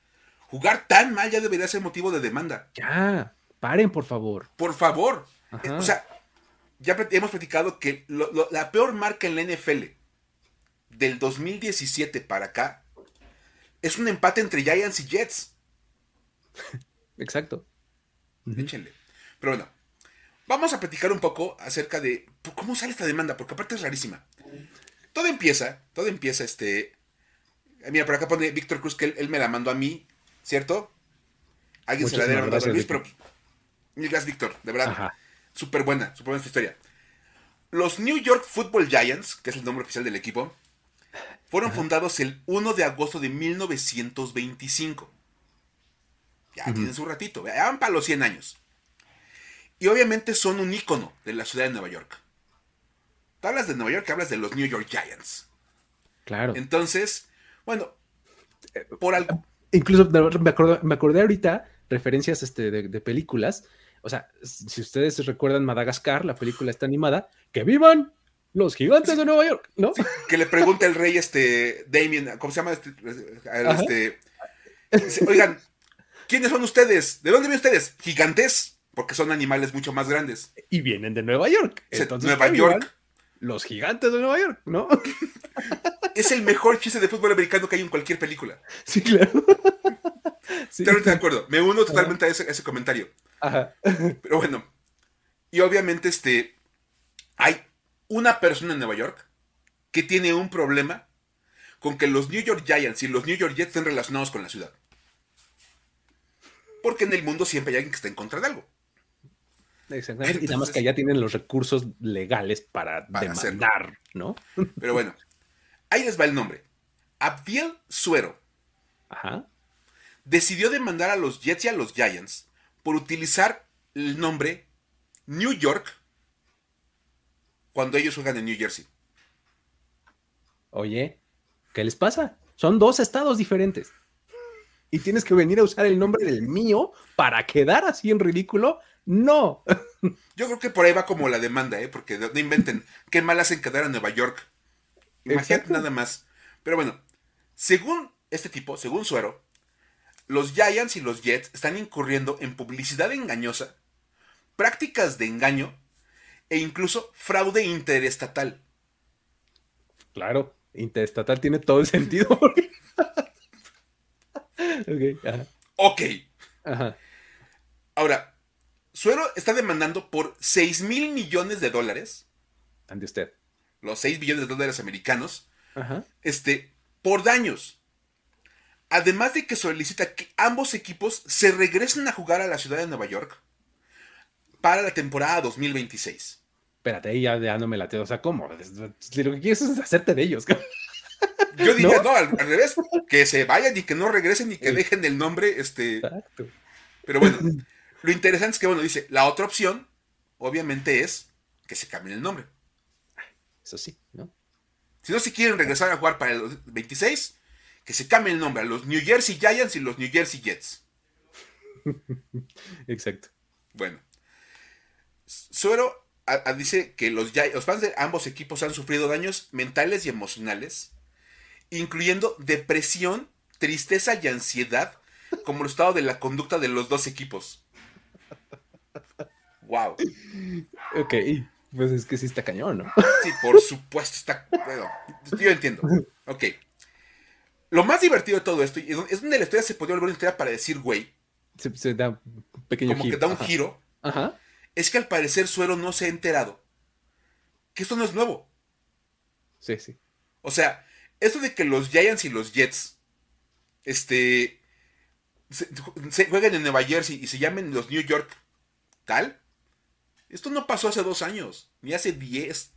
jugar tan mal ya debería ser motivo de demanda. Ya, paren, por favor. Por favor. O sea, ya hemos platicado que la peor marca en la NFL del 2017 para acá es un empate entre Giants y Jets. Exacto. Échenle. Pero bueno, vamos a platicar un poco acerca de cómo sale esta demanda, porque aparte es rarísima. Todo empieza, todo empieza este... Mira, por acá pone Víctor Cruz que él, me la mandó a mí, ¿cierto? Alguien se la debe mandar a Luis, pero... Mil gracias, Víctor, de verdad. Súper buena, súper buena esta historia. Los New York Football Giants, que es el nombre oficial del equipo, fueron fundados el 1 de agosto de 1925. Ya tienen su ratito, van para los 100 años. Y obviamente son un ícono de la ciudad de Nueva York. Tú hablas de Nueva York, hablas de los New York Giants. Claro. Entonces, bueno, por algo. Incluso me acordé, ahorita referencias este, de, películas. O sea, si ustedes recuerdan Madagascar, la película está animada, ¡que vivan los gigantes de Nueva York! ¿No? que le pregunta el rey, este, Damien, ¿cómo se llama? Este, este oigan, ¿quiénes son ustedes? ¿De dónde vienen ustedes? Gigantes, porque son animales mucho más grandes. Y vienen de Nueva York. Entonces, Nueva York los gigantes de Nueva York, ¿no? Es el mejor chiste de fútbol americano que hay en cualquier película. Sí, claro. Totalmente de acuerdo. Me uno totalmente a ese, comentario. Ajá. Pero bueno. Y obviamente, este. Hay una persona en Nueva York que tiene un problema con que los New York Giants y los New York Jets estén relacionados con la ciudad. Porque en el mundo siempre hay alguien que está en contra de algo. Exactamente. y nada más que allá tienen los recursos legales para, demandar, ¿no? Pero bueno, ahí les va el nombre. Abdiel Suero. Ajá. Decidió demandar a los Jets y a los Giants por utilizar el nombre New York cuando ellos juegan en New Jersey. Oye, ¿qué les pasa? Son dos estados diferentes. Y tienes que venir a usar el nombre del mío para quedar así en ridículo no. Yo creo que por ahí va como la demanda, ¿eh? Porque no inventen. Qué mal hacen quedar a Nueva York. Imagínate nada más. Pero bueno, según este tipo, según Suero, los Giants y los Jets están incurriendo en publicidad engañosa, prácticas de engaño e incluso fraude interestatal. Claro, interestatal tiene todo el sentido. ok. Ok. Ajá. Ahora, Suero está demandando por 6 mil millones de dólares. Ante usted. Los 6 billones de dólares americanos. Este, por daños. Además de que solicita que ambos equipos se regresen a jugar a la ciudad de Nueva York para la temporada 2026. Espérate, ahí ya, ya no me lateo. O sea, ¿cómo? Lo que quieres es hacerte de ellos. Yo diría, ¿No? al, revés, que se vayan y que no regresen y que dejen el nombre. Este... Exacto. Pero bueno, Lo interesante es que, bueno, dice, la otra opción, obviamente, es que se cambie el nombre. Eso sí, ¿no? Si no se quieren regresar a jugar para el 26, que se cambie el nombre a los New Jersey Giants y los New Jersey Jets. Exacto. Bueno. Suero dice que los, los fans de ambos equipos han sufrido daños mentales y emocionales, incluyendo depresión, tristeza y ansiedad como el estado de la conducta de los dos equipos. Wow. Ok, pues es que sí está cañón, ¿no? Sí, por supuesto, está. Bueno, yo entiendo. Ok. Lo más divertido de todo esto, es donde la historia se podría volver una historia para decir, güey. Se, da un pequeño como que da un giro. Ajá. Es que al parecer Suero no se ha enterado que esto no es nuevo. Sí, sí. O sea, esto de que los Giants y los Jets, este, se, jueguen en Nueva Jersey y se llamen los New York tal, esto no pasó hace dos años, ni hace diez.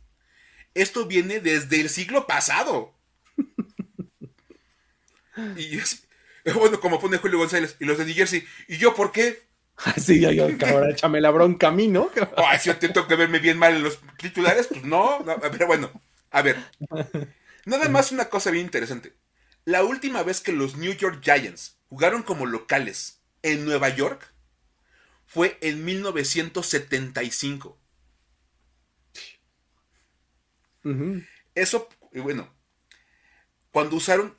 Esto viene desde el siglo pasado. y bueno, como pone Julio González, y los de New Jersey, ¿y yo por qué? Sí, yo, cabrón, échame la bronca a mí, ¿no? Ay, si yo tengo que verme bien mal en los titulares, pues no, no, pero bueno, a ver. Nada más una cosa bien interesante. La última vez que los New York Giants jugaron como locales en Nueva York fue en 1975. Eso, bueno, cuando usaron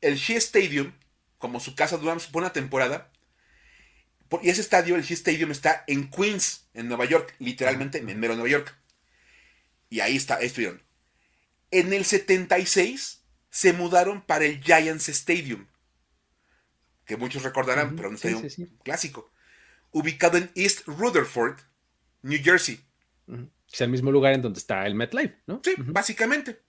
el Shea Stadium como su casa durante una temporada, y ese estadio, el Shea Stadium, está en Queens, en Nueva York, literalmente en mero Nueva York. Y ahí está, estuvieron. En el 76 se mudaron para el Giants Stadium, que muchos recordarán, pero un estadio clásico, ubicado en East Rutherford, New Jersey. Es el mismo lugar en donde está el MetLife, ¿no? Sí, básicamente.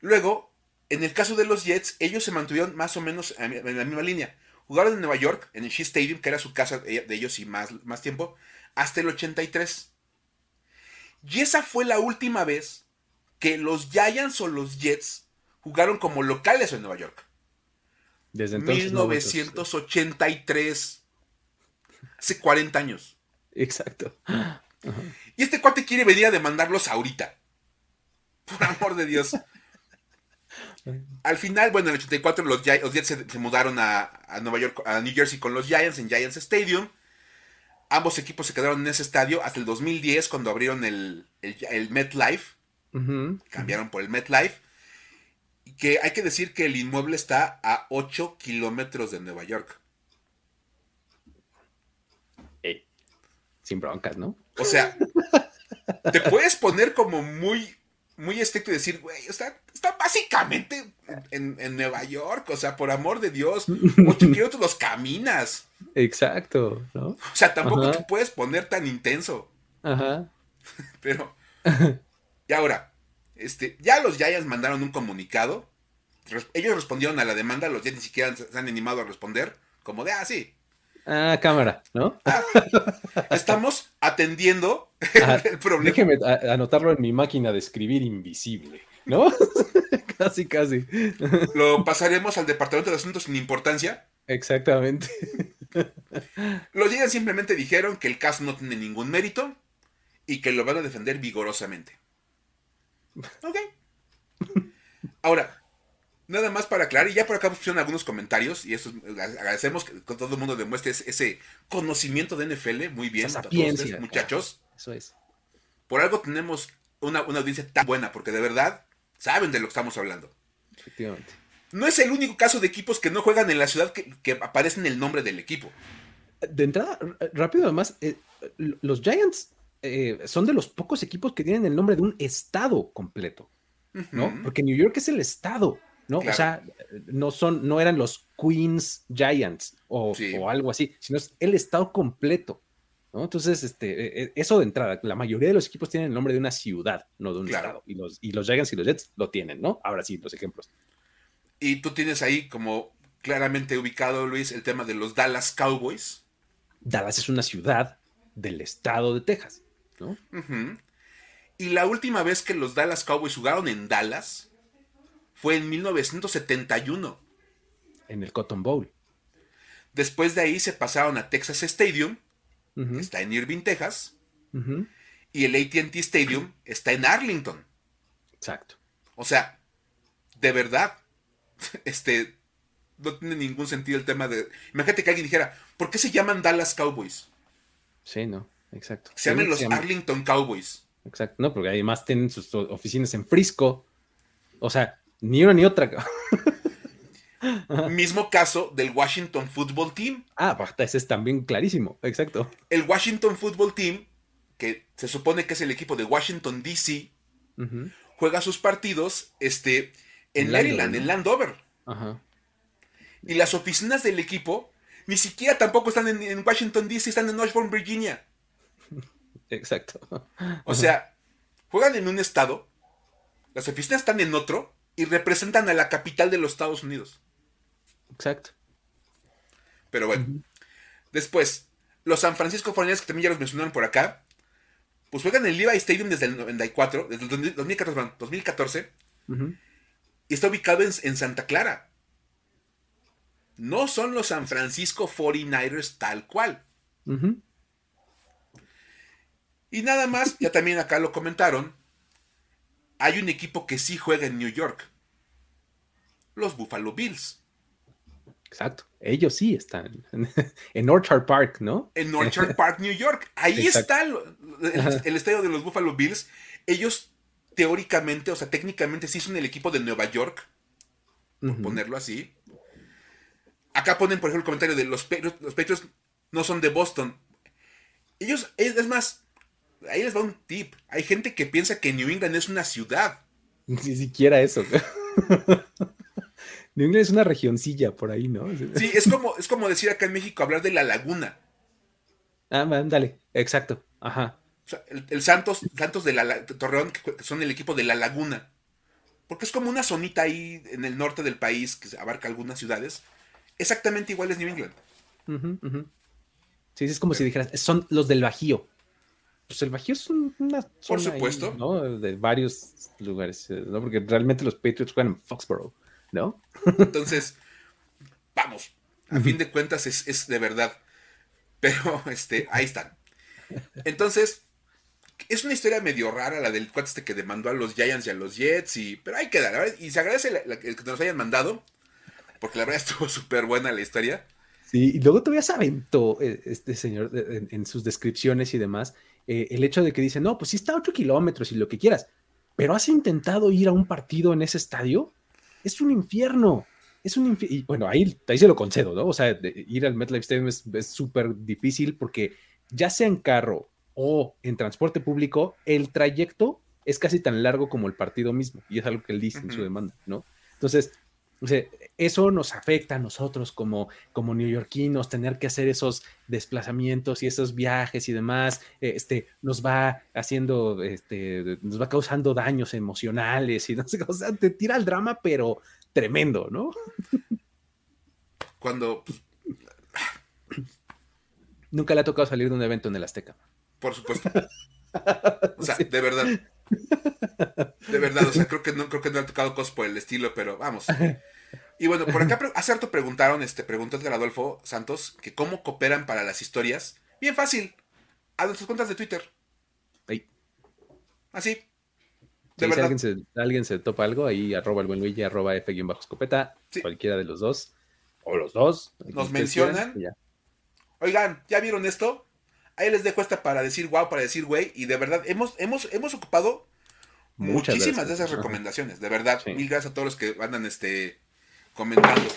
Luego, en el caso de los Jets, ellos se mantuvieron más o menos en la misma línea. Jugaron en Nueva York, en el Shea Stadium, que era su casa de ellos y más, más tiempo, hasta el 83. Y esa fue la última vez que los Giants o los Jets jugaron como locales en Nueva York. Desde entonces. 1983. Hace 40 años. Exacto. Y este cuate quiere venir a demandarlos ahorita. Por amor de Dios. Al final, bueno, en el 84 los, Jets se, mudaron a, Nueva York, a New Jersey con los Giants en Giants Stadium. Ambos equipos se quedaron en ese estadio hasta el 2010 cuando abrieron el, el, MetLife. Cambiaron por el MetLife. Que hay que decir que el inmueble está a 8 kilómetros de Nueva York. sin broncas, ¿no? O sea, te puedes poner como muy muy estricto y decir, güey, está, está básicamente en, Nueva York, o sea, por amor de Dios, 8 kilómetros los caminas. Exacto, ¿no? O sea, tampoco te puedes poner tan intenso. Ajá. Pero, y ahora, este, ya los Giants mandaron un comunicado. Ellos respondieron a la demanda, los Giants ni siquiera se han animado a responder, como de, ah, sí, Ah, cámara, ¿no? Ah, estamos atendiendo el, problema. Déjeme anotarlo en mi máquina de escribir invisible, ¿no? casi, casi. Lo pasaremos al Departamento de Asuntos sin importancia. Exactamente. Los Giants simplemente dijeron que el caso no tiene ningún mérito y que lo van a defender vigorosamente. Ok. Ahora, Nada más para aclarar, y ya por acá pusieron algunos comentarios, y eso agradecemos que todo el mundo demuestre ese conocimiento de NFL, muy bien, muchachos. Eso es. Por algo tenemos una, audiencia tan buena, porque de verdad saben de lo que estamos hablando. Efectivamente. No es el único caso de equipos que no juegan en la ciudad que, que aparece en el nombre del equipo. De entrada, rápido además, eh, los Giants eh, son de los pocos equipos que tienen el nombre de un estado completo, ¿no? Porque New York es el estado. ¿No? O sea, no son, no eran los Queens Giants o, algo así, sino es el estado completo. ¿no? Entonces, este, e, e, eso de entrada, la mayoría de los equipos tienen el nombre de una ciudad, no de un estado. Y los, y los Giants y los Jets lo tienen, ¿no? Ahora sí, los ejemplos. Y tú tienes ahí como claramente ubicado, Luis, el tema de los Dallas Cowboys. Dallas es una ciudad del estado de Texas, ¿no? Y la última vez que los Dallas Cowboys jugaron en Dallas fue en 1971. En el Cotton Bowl. Después de ahí se pasaron a Texas Stadium, que está en Irving, Texas, y el ATT Stadium está en Arlington. Exacto. O sea, de verdad, este, no tiene ningún sentido el tema de... Imagínate que alguien dijera, ¿por qué se llaman Dallas Cowboys? Sí, no, exacto. Se llaman los Arlington Cowboys. Exacto, no, porque además tienen sus oficinas en Frisco. O sea, ni una ni otra. Mismo caso del Washington Football Team. Ah, ese es también clarísimo, exacto. El Washington Football Team, que se supone que es el equipo de Washington DC, juega sus partidos este, en, Maryland, en Landover. Y las oficinas del equipo ni siquiera tampoco están en, en Washington DC, están en Northbourne, Virginia. Exacto. O sea, juegan en un estado, las oficinas están en otro, y representan a la capital de los Estados Unidos. Exacto. Pero bueno. Después, los San Francisco 49 que también ya los mencionaron por acá, pues juegan en el Levi Stadium desde el 94, desde el 2014, 2014 y está ubicado en, Santa Clara. No son los San Francisco 49ers tal cual. Y nada más, ya también acá lo comentaron, hay un equipo que sí juega en New York, los Buffalo Bills. Exacto. Ellos sí están en Orchard Park, ¿no? En Orchard Park, New York. Ahí está el, estadio de los Buffalo Bills. Ellos teóricamente, o sea, técnicamente sí son el equipo de Nueva York, por ponerlo así. Acá ponen, por ejemplo, el comentario de los Patriots, los Patriots no son de Boston. Ellos, es, más, ahí les va un tip. Hay gente que piensa que New England es una ciudad. Ni siquiera eso. New England es una regioncilla por ahí, ¿no? Sí, es como, es como decir acá en México hablar de la laguna. Ah, dale, exacto. Ajá. O sea, el, Santos, Santos de la Torreón, que son el equipo de la laguna. Porque es como una zonita ahí en el norte del país que abarca algunas ciudades. Exactamente igual es New England. Sí, es como si dijeras, son los del Bajío. Pues el Bajío es una zona Por supuesto. ¿no? De varios lugares, eh, ¿no? Porque realmente los Patriots juegan en Foxborough, ¿no? Entonces, vamos, a fin de cuentas es, es, de verdad. Pero, este, ahí están. Entonces, es una historia medio rara la del cuate este que demandó a los Giants y a los Jets, y, pero hay que dar, y se agradece que nos hayan mandado, porque la verdad estuvo súper buena la historia. Sí, y luego todavía se aventó eh, este señor en, sus descripciones y demás, eh, el hecho de que dice, no, pues sí está a 8 kilómetros y lo que quieras, pero has intentado ir a un partido en ese estadio, es un infierno. Es un infierno. Y bueno, ahí, ahí se lo concedo, ¿no? O sea, ir al MetLife Stadium es súper difícil porque ya sea en carro o en transporte público, el trayecto es casi tan largo como el partido mismo, y es algo que él dice en su demanda, ¿no? Entonces, eso nos afecta a nosotros como, como neoyorquinos, tener que hacer esos desplazamientos y esos viajes y demás, este, nos va haciendo, este, nos va causando daños emocionales y no sé, o sea, te tira el drama, pero tremendo, ¿no? Cuando... Nunca le ha tocado salir de un evento en el Azteca. Por supuesto. O sea, de verdad. De verdad, o sea, creo que no, creo que no ha tocado cosas por el estilo, pero vamos. Y bueno, por acá hace harto preguntaron, este, preguntó Edgar Adolfo Santos, que cómo cooperan para las historias. Bien fácil. A nuestras cuentas de Twitter. Ahí. Así. De verdad. Si alguien se, topa algo, ahí arroba el buen Luigi, arroba F-escopeta, cualquiera de los dos. O los dos. Nos mencionan. Oigan, ¿ya vieron esto? Ahí les dejo esta para decir wow, para decir güey. Y de verdad, hemos, hemos, hemos ocupado muchísimas de esas recomendaciones. De verdad, mil gracias a todos los que andan este, comentando.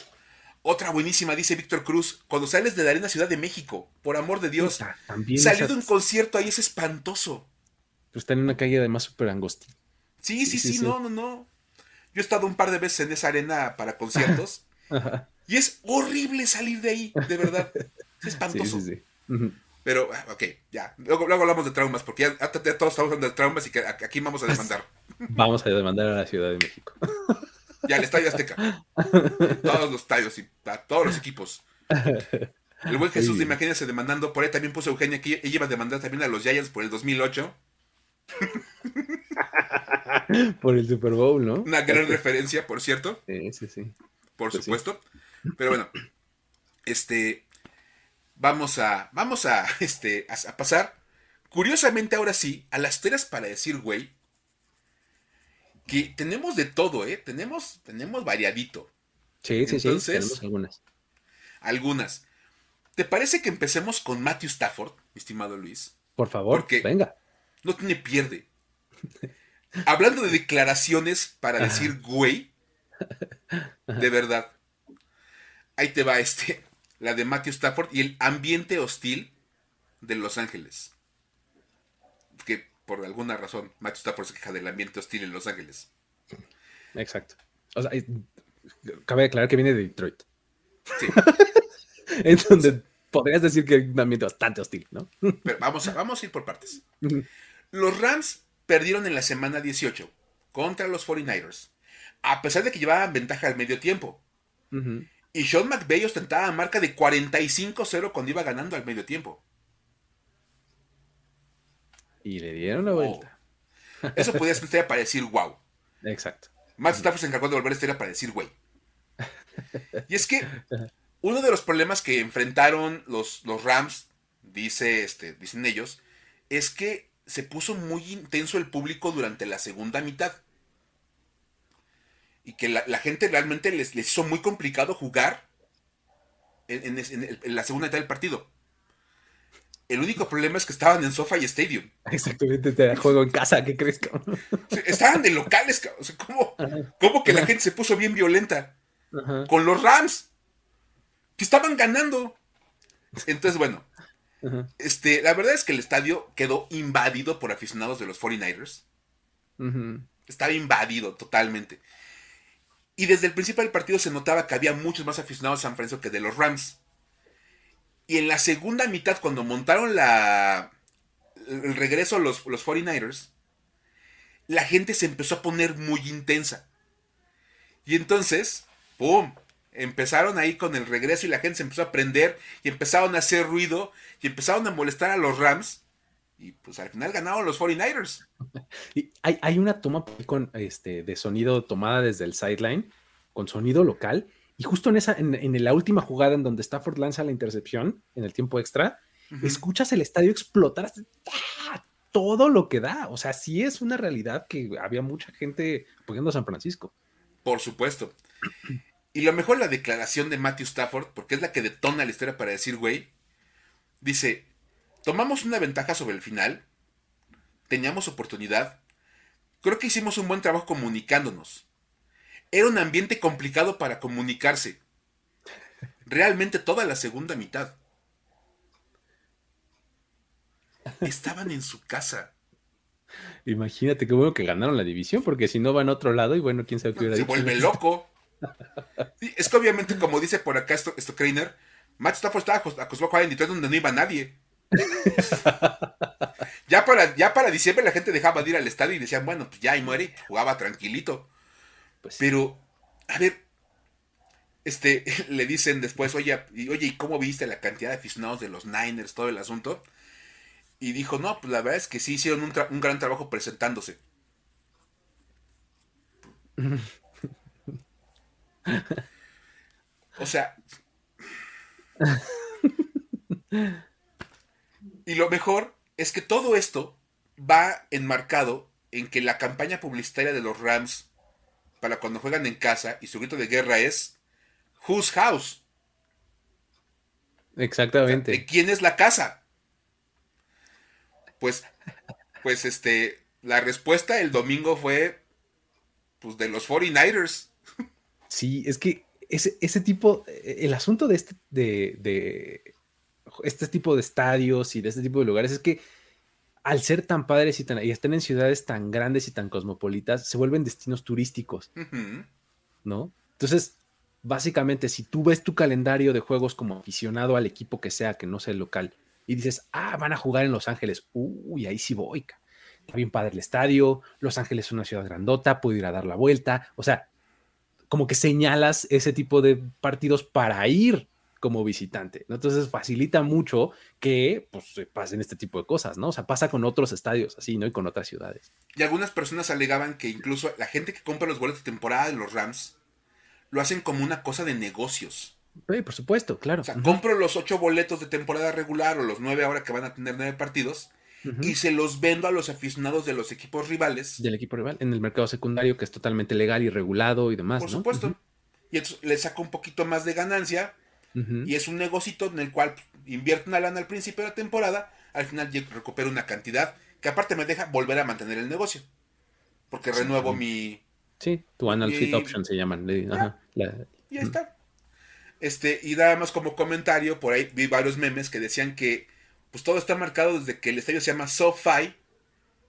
Otra buenísima, dice Víctor Cruz. Cuando sales de la Arena Ciudad de México, por amor de Dios, salir de un concierto ahí es espantoso. Pero está en una calle además súper angostia. Sí sí, sí, no, no, no. Yo he estado un par de veces en esa arena para conciertos. y es horrible salir de ahí, de verdad. Es espantoso. Pero, ah, ok, ya. Luego, luego, hablamos de traumas, porque ya, todos estamos hablando de traumas y que aquí vamos a demandar. Vamos a demandar a la Ciudad de México. Ya, el Estadio Azteca. Todos los estadios y todos los equipos. El buen Jesús, imagínense demandando. Por ahí también puso Eugenia que ella iba a demandar también a los Giants por el 2008. por el Super Bowl, ¿no? Una gran referencia, por cierto. Sí, sí, sí. Por pues supuesto. Pero bueno, este, vamos a, vamos a, este, a, pasar, curiosamente ahora sí, a las teras para decir, güey, que tenemos de todo, ¿eh? Tenemos, tenemos variadito. Sí, sí, sí, tenemos algunas. Algunas. ¿Te parece que empecemos con Matthew Stafford, mi estimado Luis? Por favor, Porque venga. No tiene pierde. Hablando de declaraciones para decir güey, de verdad. Ahí te va este la de Matthew Stafford y el ambiente hostil de Los Ángeles. Que por alguna razón Matthew Stafford se queja del ambiente hostil en Los Ángeles. Exacto. O sea, cabe aclarar que viene de Detroit. Sí. en donde podrías decir que hay un ambiente bastante hostil, ¿no? Pero vamos a, vamos a ir por partes. Los Rams perdieron en la semana 18 contra los 49ers, a pesar de que llevaban ventaja al medio tiempo. Y Sean McVay ostentaba marca de 45-0 cuando iba ganando al medio tiempo. Y le dieron la vuelta. Oh. Eso podía ser para decir wow. Exacto. Matt Stafford se encargó de volver a historia para decir güey. Y es que uno de los problemas que enfrentaron los, los Rams, dice, este, dicen ellos, es que se puso muy intenso el público durante la segunda mitad. Y que la, gente realmente les, les, hizo muy complicado jugar en, la segunda mitad del partido. El único problema es que estaban en SoFi Stadium. Exactamente, te juego en casa, ¿qué crees? estaban de locales, o sea, ¿cómo, que la gente se puso bien violenta? Con los Rams, que estaban ganando. Entonces, bueno, este, la verdad es que el estadio quedó invadido por aficionados de los 49ers. Estaba invadido totalmente. Y desde el principio del partido se notaba que había muchos más aficionados de San Francisco que de los Rams. Y en la segunda mitad, cuando montaron la, el regreso los, los 49ers, la gente se empezó a poner muy intensa. Y entonces, ¡pum! Empezaron ahí con el regreso y la gente se empezó a prender y empezaron a hacer ruido y empezaron a molestar a los Rams. Y pues al final ganaron los 49ers. Y hay, hay una toma con, este, de sonido tomada desde el sideline, con sonido local. Y justo en, esa, en, la última jugada en donde Stafford lanza la intercepción en el tiempo extra, escuchas el estadio explotar todo lo que da. O sea, sí es una realidad que había mucha gente apoyando a San Francisco. Por supuesto. Y lo mejor la declaración de Matthew Stafford, porque es la que detona la historia para decir, güey, dice, Tomamos una ventaja sobre el final. Teníamos oportunidad. Creo que hicimos un buen trabajo comunicándonos. Era un ambiente complicado para comunicarse. Realmente toda la segunda mitad. Estaban en su casa. Imagínate qué bueno que ganaron la división, porque si no van a otro lado y bueno, quién sabe qué hubiera Se vuelve loco. es que obviamente, como dice por acá esto, esto Kreiner, Matt Stafford estaba acostumbrado a jugar en Detroit donde no iba nadie ya, para, ya para diciembre la gente dejaba de ir al estadio y decían, bueno, pues ya y muere, jugaba tranquilito. Pues Pero, a ver, este, le dicen después, oye, y, oye, ¿y cómo viste la cantidad de aficionados de los Niners, todo el asunto? Y dijo, no, pues la verdad es que sí hicieron un, un gran trabajo presentándose. o sea... Y lo mejor es que todo esto va enmarcado en que la campaña publicitaria de los Rams para cuando juegan en casa y su grito de guerra es Whose House? Exactamente. ¿De quién es la casa? Pues, pues este, la respuesta el domingo fue, pues de los 49ers. Sí, es que ese, ese tipo, el asunto de este, de este tipo de estadios y de este tipo de lugares es que al ser tan padres y, tan, y están en ciudades tan grandes y tan cosmopolitas, se vuelven destinos turísticos, ¿no? Entonces, básicamente, si tú ves tu calendario de juegos como aficionado al equipo que sea, que no sea el local, y dices, ah, van a jugar en Los Ángeles, uy, ahí sí voy. Está bien padre el estadio, Los Ángeles es una ciudad grandota, puedo ir a dar la vuelta, o sea, como que señalas ese tipo de partidos para ir como visitante. Entonces facilita mucho que pues, pasen este tipo de cosas, ¿no? O sea, pasa con otros estadios así, ¿no? Y con otras ciudades. Y algunas personas alegaban que incluso la gente que compra los boletos de temporada de los Rams lo hacen como una cosa de negocios. Sí, por supuesto, claro. O sea, compro los ocho boletos de temporada regular o los nueve ahora que van a tener nueve partidos y se los vendo a los aficionados de los equipos rivales. Del equipo rival, en el mercado secundario que es totalmente legal y regulado y demás. Por supuesto. Y entonces le saco un poquito más de ganancia y es un negocito en el cual invierto una lana al principio de la temporada, al final recupero una cantidad que aparte me deja volver a mantener el negocio. Porque renuevo mi... Sí, tu annual fit option se llaman. Ajá, y ahí está. Este, y nada más como comentario, por ahí vi varios memes que decían que pues todo está marcado desde que el estadio se llama SoFi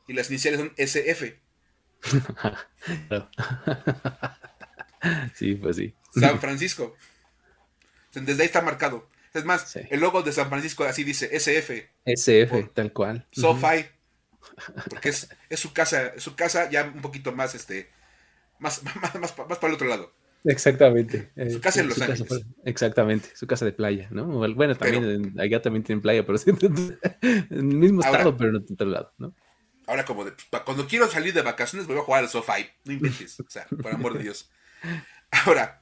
y las iniciales son SF. sí, pues sí. San Francisco. Desde ahí está marcado. Es más, el logo de San Francisco así dice SF. SF, tal cual. SoFi. Porque es, su casa, su casa ya un poquito más, este, más, más, más, para el otro lado. Exactamente. Su casa en Los Ángeles. exactamente, su casa de playa, ¿no? Bueno, también allá también tienen playa, pero en el mismo estado, pero en otro lado, ¿no? Ahora, como de, cuando quiero salir de vacaciones, voy a jugar al SoFi. No inventes, o sea, por amor de Dios. Ahora,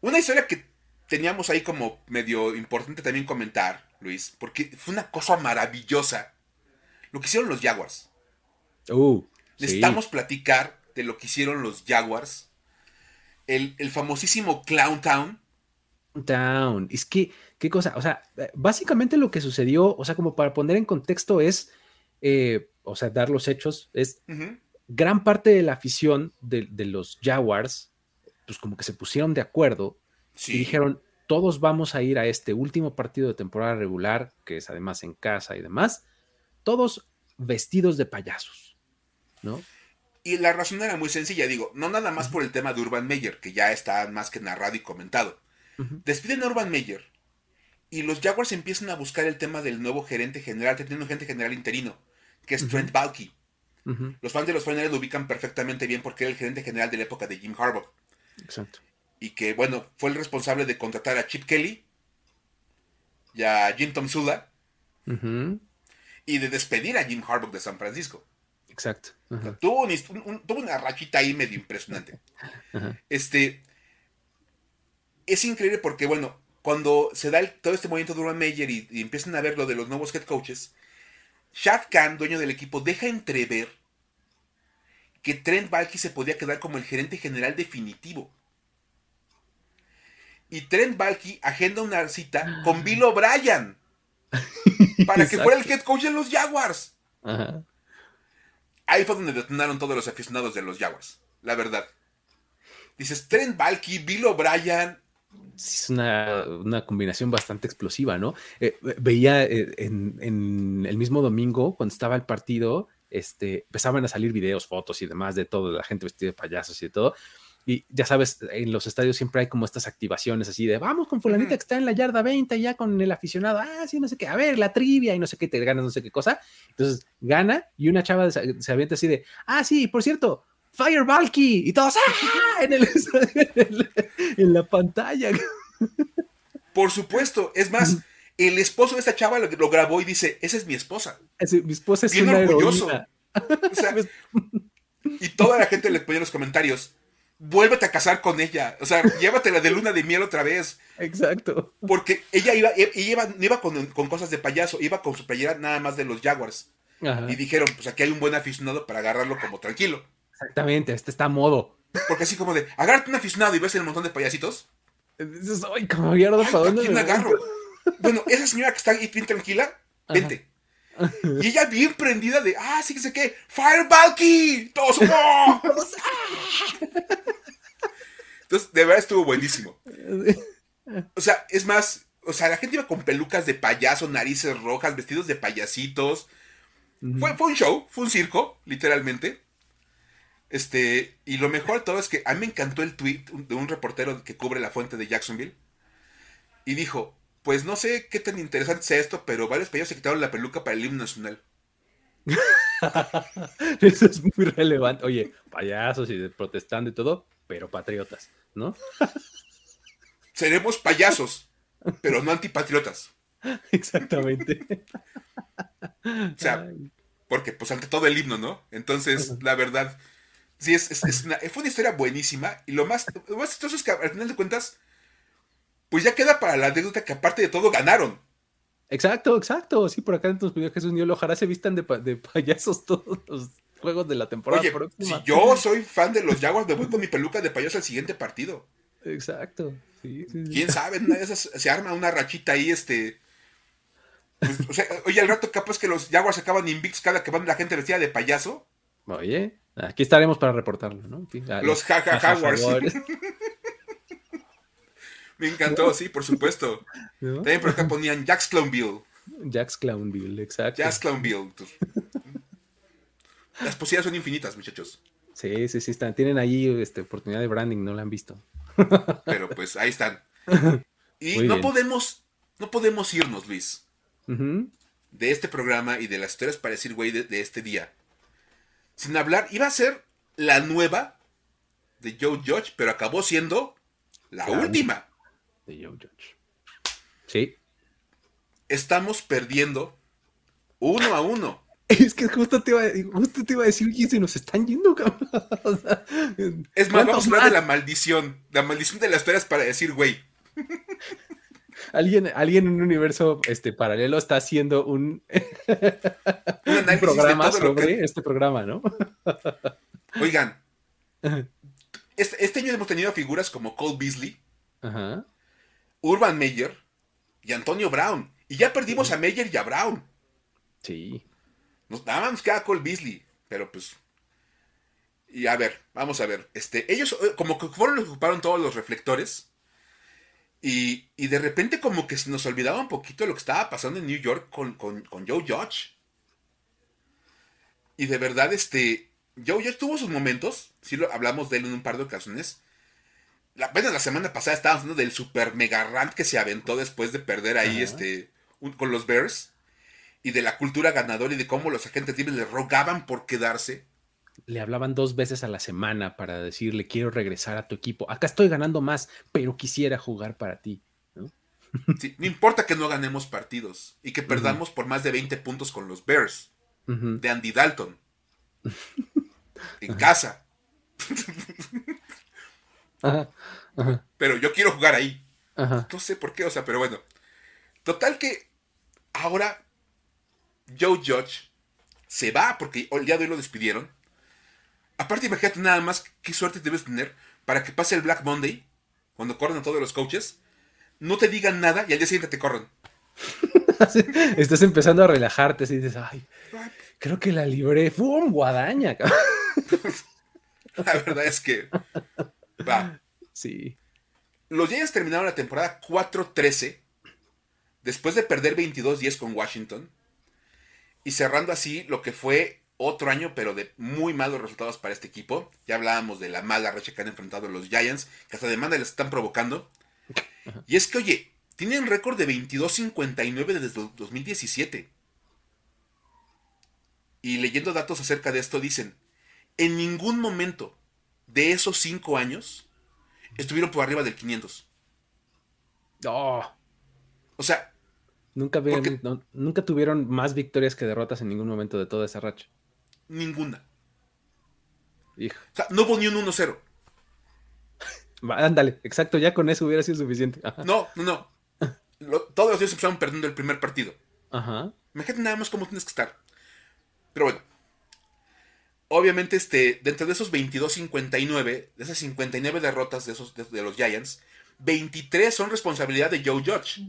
una historia que teníamos ahí como medio importante también comentar, Luis, porque fue una cosa maravillosa lo que hicieron los Jaguars. Uh, Necesitamos platicar de lo que hicieron los Jaguars el, el famosísimo Clown Town. Town. Es que, qué cosa, o sea, básicamente lo que sucedió, o sea, como para poner en contexto es, eh, o sea, dar los hechos, es gran parte de la afición de, los Jaguars, pues como que se pusieron de acuerdo y dijeron, todos vamos a ir a este último partido de temporada regular, que es además en casa y demás, todos vestidos de payasos, ¿no? Y la razón era muy sencilla, digo, no nada más por el tema de Urban Meyer, que ya está más que narrado y comentado. Despiden a Urban Meyer y los Jaguars empiezan a buscar el tema del nuevo gerente general, teniendo un gerente general interino, que es Trent Balky. Los fans de los finales lo ubican perfectamente bien porque era el gerente general de la época de Jim Harbaugh. Exacto. Y que, bueno, fue el responsable de contratar a Chip Kelly y a Jim Tom Sula y de despedir a Jim Harbaugh de San Francisco. Exacto. tuvo, una rachita ahí medio impresionante. Este. Es increíble porque, bueno, cuando se da todo este movimiento de Urban Meyer y, empiezan a ver lo de los nuevos head coaches, Shad Khan, dueño del equipo, deja entrever que Trent Balky se podía quedar como el gerente general definitivo. Y Trent Balky agenda una cita con Bill O'Brien para que fuera el head coach de los Jaguars. Ahí fue donde detonaron todos los aficionados de los Jaguars, la verdad. Dices, Trent Balky, Bill O'Brien. Es una, combinación bastante explosiva, ¿no? Eh, veía eh, en, el mismo domingo, cuando estaba el partido, este, empezaban a salir videos, fotos y demás de todo, la gente vestida de payasos y de todo. Y ya sabes, en los estadios siempre hay como estas activaciones así de vamos con fulanita que está en la yarda 20 ya con el aficionado, ah, sí, no sé qué, a ver, la trivia y no sé qué, te ganas no sé qué cosa. Entonces gana y una chava se, avienta así de, ah, sí, por cierto, Fire Balky y todos ¡ah! en, el, en la pantalla. Por supuesto, es más, el esposo de esta chava lo, lo grabó y dice, esa es mi esposa. mi esposa es Bien orgulloso. O sea, y toda la gente le ponía en los comentarios, vuélvete a casar con ella. O sea, llévatela de luna de miel otra vez. Exacto. Porque ella iba, ella iba, no iba con, cosas de payaso, iba con su playera nada más de los Jaguars. Y dijeron, pues aquí hay un buen aficionado para agarrarlo como tranquilo. Exactamente, este está a modo. Porque así como de, agárrate un aficionado y ves el montón de payasitos. Dices, ay, como mierda, ¿para dónde quién agarro? bueno, esa señora que está ahí bien tranquila, vente. Y ella bien prendida de, ah, sí que sé qué, Firebalky, todos, ¡oh! Entonces, de verdad estuvo buenísimo. O sea, es más, o sea, la gente iba con pelucas de payaso, narices rojas, vestidos de payasitos. fue, fue, un show, fue un circo, literalmente. Este, y lo mejor de todo es que a mí me encantó el tweet de un reportero que cubre la fuente de Jacksonville. Y dijo, pues no sé qué tan interesante sea esto, pero varios payasos se quitaron la peluca para el himno nacional. Eso es muy relevante. Oye, payasos y protestando y todo, pero patriotas, ¿no? Seremos payasos, pero no antipatriotas. Exactamente. o sea, porque pues ante todo el himno, ¿no? Entonces, la verdad, sí, es, una, fue una historia buenísima. Y lo más, lo más es que al final de cuentas, pues ya queda para la anécdota que aparte de todo ganaron. Exacto, exacto. Sí, por acá en tus videos Jesús Niño, ojalá se vistan de, payasos todos los juegos de la temporada Oye, Si yo soy fan de los Jaguars, me voy con mi peluca de payaso al siguiente partido. Exacto. Sí, ¿Quién sabe? se arma una rachita ahí, este. Pues, o sea, oye, al rato capaz que los Jaguars acaban invictos cada que van la gente vestida de payaso. Oye, aquí estaremos para reportarlo, ¿no? los jaja Jaguars. Me encantó, sí, por supuesto. También por acá ponían Jax Clownville. Jax Clownville, exacto. Jax Clownville. Las posibilidades son infinitas, muchachos. Sí, sí, sí, están. Tienen ahí este, oportunidad de branding, no la han visto. Pero pues ahí están. Y no podemos, no podemos irnos, Luis, de este programa y de las historias para decir, güey, de, este día. Sin hablar, iba a ser la nueva de Joe Judge, pero acabó siendo la última de Joe Judge. Sí. Estamos perdiendo uno a uno. Es que justo te iba, justo te iba a decir, oye, se nos están yendo, cabrón. es más, vamos a hablar de la maldición. La maldición de las historias para decir, güey. Alguien, alguien en un universo este, paralelo está haciendo un, programa sobre este programa, ¿no? Oigan, este, este, año hemos tenido figuras como Cole Beasley, Urban Meyer y Antonio Brown. Y ya perdimos a Meyer y a Brown. Sí. Nos, nada más queda Cole Beasley. Pero pues. Y a ver, vamos a ver. Este, ellos eh, como que fueron los que ocuparon todos los reflectores. Y, y, de repente como que se nos olvidaba un poquito lo que estaba pasando en New York con, con, con Joe Judge. Y de verdad, este, Joe Judge tuvo sus momentos. Sí lo hablamos de él en un par de ocasiones. La, apenas la semana pasada estábamos hablando del super mega rant que se aventó después de perder ahí este, con los Bears. Y de la cultura ganadora y de cómo los agentes libres le rogaban por quedarse. Le hablaban dos veces a la semana para decirle quiero regresar a tu equipo. Acá estoy ganando más, pero quisiera jugar para ti. ¿no? no importa que no ganemos partidos y que perdamos por más de 20 puntos con los Bears de Andy Dalton en casa. Pero yo quiero jugar ahí. No sé por qué, o sea, pero bueno. Total que ahora Joe Judge se va porque el día de hoy lo despidieron. Aparte, imagínate nada más qué suerte debes tener para que pase el Black Monday, cuando corren a todos los coaches, no te digan nada y al día siguiente te corren. Estás empezando a relajarte y dices, ay, creo que la libré. ¡Fum! Guadaña. la verdad es que. Va. Sí. Los Giants terminaron la temporada 4-13 después de perder 22-10 con Washington y cerrando así lo que fue otro año, pero de muy malos resultados para este equipo. Ya hablábamos de la mala racha que han enfrentado los Giants, que hasta demanda les están provocando. Y es que, oye, tienen récord de 22-59 desde 2017. Y leyendo datos acerca de esto, dicen, en ningún momento de esos cinco años estuvieron por arriba del 500. Oh. O sea... Nunca, nunca tuvieron más victorias que derrotas en ningún momento de toda esa racha. Ninguna. Hijo. O sea, no hubo ni un 1-0. Ándale, exacto, ya con eso hubiera sido suficiente. No, no, no. todos los días empezaron perdiendo el primer partido. Ajá. Imagínate nada más cómo tienes que estar. Pero bueno, obviamente, este, dentro de esos 22-59, de esas 59 derrotas de, esos, de, los Giants, 23 son responsabilidad de Joe Judge.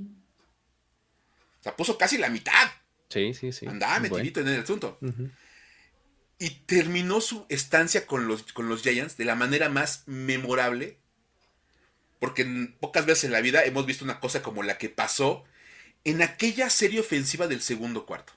O sea, puso casi la mitad. Sí, sí, sí. Andaba metidito en el asunto. Y terminó su estancia con los, con los Giants de la manera más memorable. Porque pocas veces en la vida hemos visto una cosa como la que pasó en aquella serie ofensiva del segundo cuarto.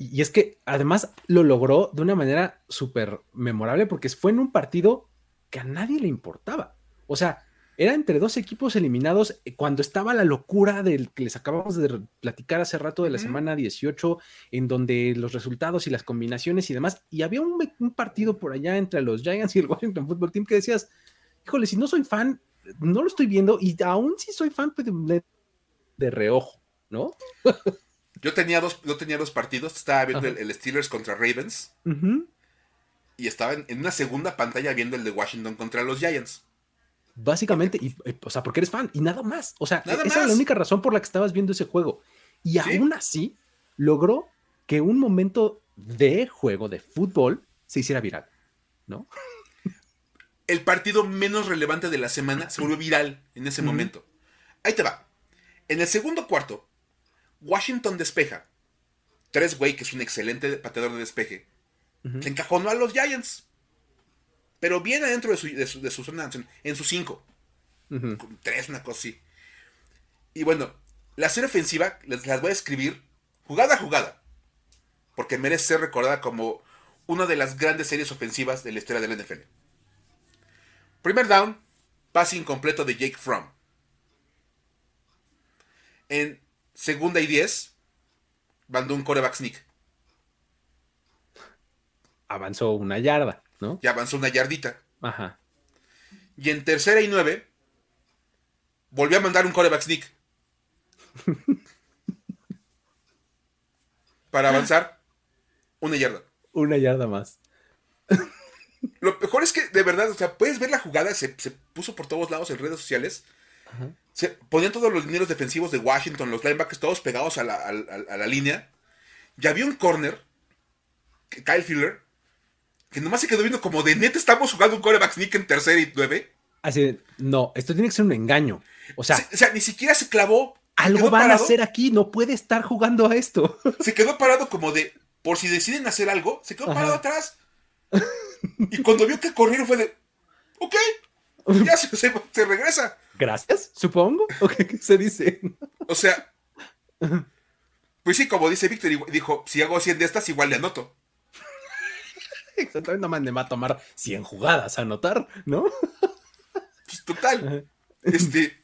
Y es que además lo logró de una manera súper memorable porque fue en un partido que a nadie le importaba. O sea, era entre dos equipos eliminados eh, cuando estaba la locura del que les acabamos de platicar hace rato de la semana 18, en donde los resultados y las combinaciones y demás, y había un, partido por allá entre los Giants y el Washington Football Team que decías, híjole, si no soy fan, no lo estoy viendo, y aún si soy fan pues, de, de reojo, ¿no? Yo tenía dos, yo tenía dos partidos, estaba viendo el, Steelers contra Ravens y estaba en, una segunda pantalla viendo el de Washington contra los Giants. Básicamente, y, eh, o sea, porque eres fan y nada más. O sea, esa era la única razón por la que estabas viendo ese juego. Y aún así, logró que un momento de juego de fútbol se hiciera viral, ¿no? El partido menos relevante de la semana se volvió viral en ese momento. Ahí te va. En el segundo cuarto, Washington despeja. Tres Way, que es un excelente pateador de despeje, se encajonó a los Giants. Pero bien adentro de su, de su, zona, en su cinco. Tres, una cosa así. Y bueno, la serie ofensiva les las voy a escribir jugada a jugada. Porque merece ser recordada como una de las grandes series ofensivas de la historia del NFL. Primer down, pase incompleto de Jake Fromm. En segunda y 10, mandó un coreback sneak. Avanzó una yarda, ¿no? Y avanzó una yardita. Ajá. Y en tercera y nueve, volvió a mandar un coreback sneak. Para avanzar una yarda. Una yarda más. Lo mejor es que, de verdad, o sea, puedes ver la jugada, se, se puso por todos lados en redes sociales. Se ponían todos los dineros defensivos de Washington, los linebackers todos pegados a la, línea. Ya había un corner, Kyle Filler, que nomás se quedó viendo como de neta estamos jugando un coreback sneak en tercera y nueve. Así no, esto tiene que ser un engaño. O sea, o sea ni siquiera se clavó. Algo van a hacer aquí, no puede estar jugando a esto. Se quedó parado como de, por si deciden hacer algo, se quedó parado atrás. Y cuando vio que corrieron fue de, ok, ya se, se, regresa. Gracias, supongo. ¿O qué se dice? O sea, pues sí, como dice Víctor, dijo, si hago 100 de estas, igual le anoto. Exactamente, no me va a tomar 100 jugadas a anotar, ¿no? Pues total. Este.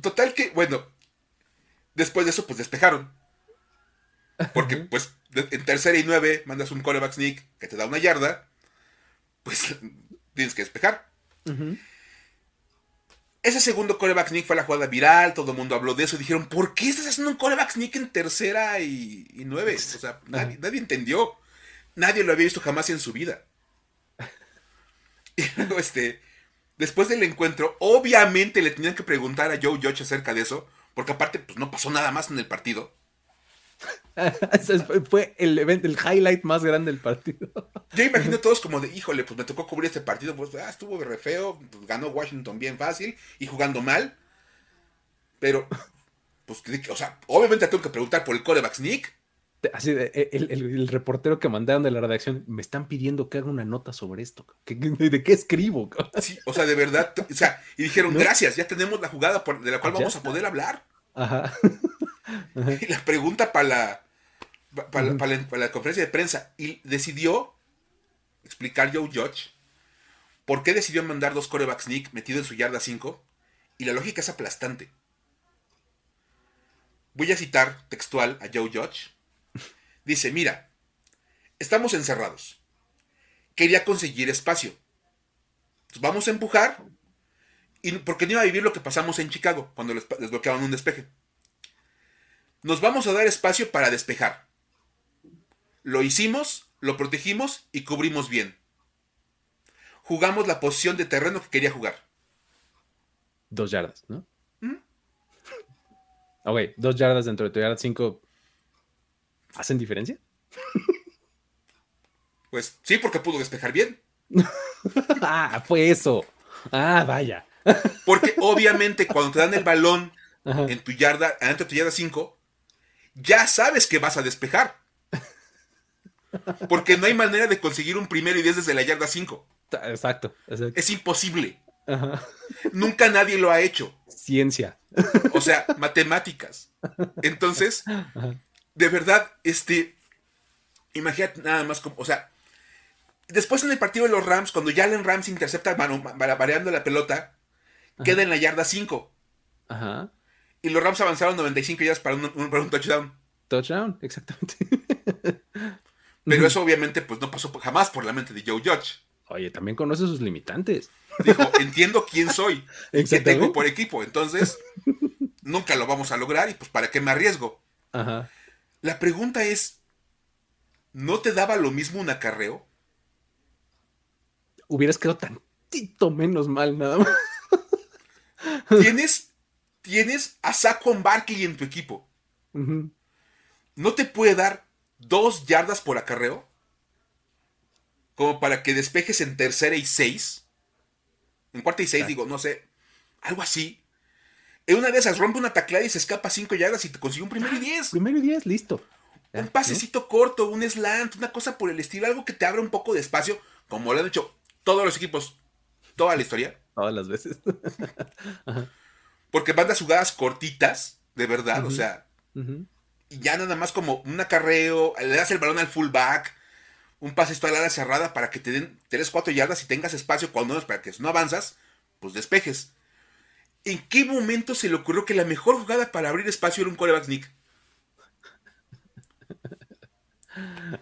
Total que, bueno, después de eso, pues despejaron. Porque, pues, en tercera y nueve mandas un coreback sneak que te da una yarda, pues tienes que despejar. Ese segundo coreback sneak fue la jugada viral, todo el mundo habló de eso. Dijeron, ¿por qué estás haciendo un coreback sneak en tercera y, nueve? O sea, nadie, entendió. Nadie lo había visto jamás en su vida. Y luego, este, después del encuentro, obviamente le tenían que preguntar a Joe Judge acerca de eso, porque aparte, pues no pasó nada más en el partido. Fue el evento, el highlight más grande del partido. Yo imagino todos como de, híjole, pues me tocó cubrir este partido, pues ah, estuvo re feo, pues, ganó Washington bien fácil y jugando mal. Pero, pues, o sea, obviamente tengo que preguntar por el coreback sneak. Así, e, el, reportero que mandaron de la redacción, me están pidiendo que haga una nota sobre esto. ¿De qué escribo? Sí, o sea, de verdad, o sea, y dijeron, gracias, ya tenemos la jugada de la cual vamos a poder hablar. Ajá. Y la pregunta para la, para, la, conferencia de prensa. Y decidió explicar Joe Judge por qué decidió mandar dos corebacks sneak metido en su yarda 5. Y la lógica es aplastante. Voy a citar textual a Joe Judge. Dice, mira, estamos encerrados. Quería conseguir espacio. vamos a empujar. Y porque no iba a vivir lo que pasamos en Chicago cuando les, les bloqueaban un despeje. Nos vamos a dar espacio para despejar. Lo hicimos, lo protegimos y cubrimos bien. Jugamos la posición de terreno que quería jugar. Dos yardas, ¿no? ¿Mm? Ok, dos yardas dentro de tu yarda cinco. ¿Hacen diferencia? Pues sí, porque pudo despejar bien. ah, fue eso. Ah, vaya. porque obviamente cuando te dan el balón en tu yarda, adentro de tu yarda 5, ya sabes que vas a despejar. Porque no hay manera de conseguir un primero y diez desde la yarda 5. Exacto, Es imposible. Nunca nadie lo ha hecho. Ciencia. O sea, matemáticas. Entonces, de verdad, este, imagínate nada más como, o sea, después en el partido de los Rams, cuando Jalen Rams intercepta variando la pelota, queda en la yarda 5. Ajá. Y los Rams avanzaron 95 yardas para un, para un touchdown. Touchdown, exactamente. Pero eso obviamente pues no pasó jamás por la mente de Joe Judge. Oye, también conoce sus limitantes. Dijo, entiendo quién soy y qué tengo por equipo. Entonces, nunca lo vamos a lograr y pues para qué me arriesgo. Ajá. La pregunta es, ¿no te daba lo mismo un acarreo? Hubieras quedado tantito menos mal nada más. Tienes tienes a Saquon Barkley en tu equipo. ¿No te puede dar dos yardas por acarreo? Como para que despejes en tercera y seis. En cuarta y seis, digo, no sé. Algo así. En una de esas rompe una tacleada y se escapa cinco yardas y te consigue un primero y diez. Primero y diez, listo. Un pasecito corto, un slant, una cosa por el estilo, algo que te abra un poco de espacio, como lo han hecho todos los equipos, toda la historia. Todas las veces. Porque mandas jugadas cortitas, de verdad, o sea. Y ya nada más como un acarreo, le das el balón al fullback, un pase esto a la cerrada para que te den 3, 4 yardas y tengas espacio cuando no, para que no avanzas, pues despejes. ¿En qué momento se le ocurrió que la mejor jugada para abrir espacio era un coreback sneak?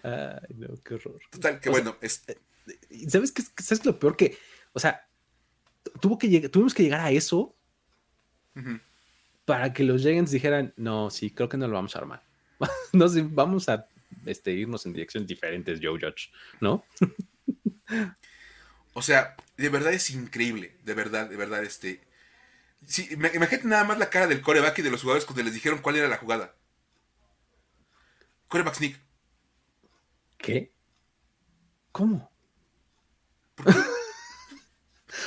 Ay, no, qué horror. Total, que bueno. Eh, ¿Sabes qué, ¿Sabes lo peor que? O sea, tuvo que tuvimos que llegar a eso para que los Giants dijeran, no, sí, creo que no lo vamos a armar. no, sí, vamos a este, irnos en direcciones diferentes, Joe Judge, ¿no? o sea, de verdad es increíble, de verdad, de verdad, este... Sí, imagínate nada más la cara del coreback y de los jugadores cuando les dijeron cuál era la jugada. Coreback sneak. ¿Qué? ¿Cómo?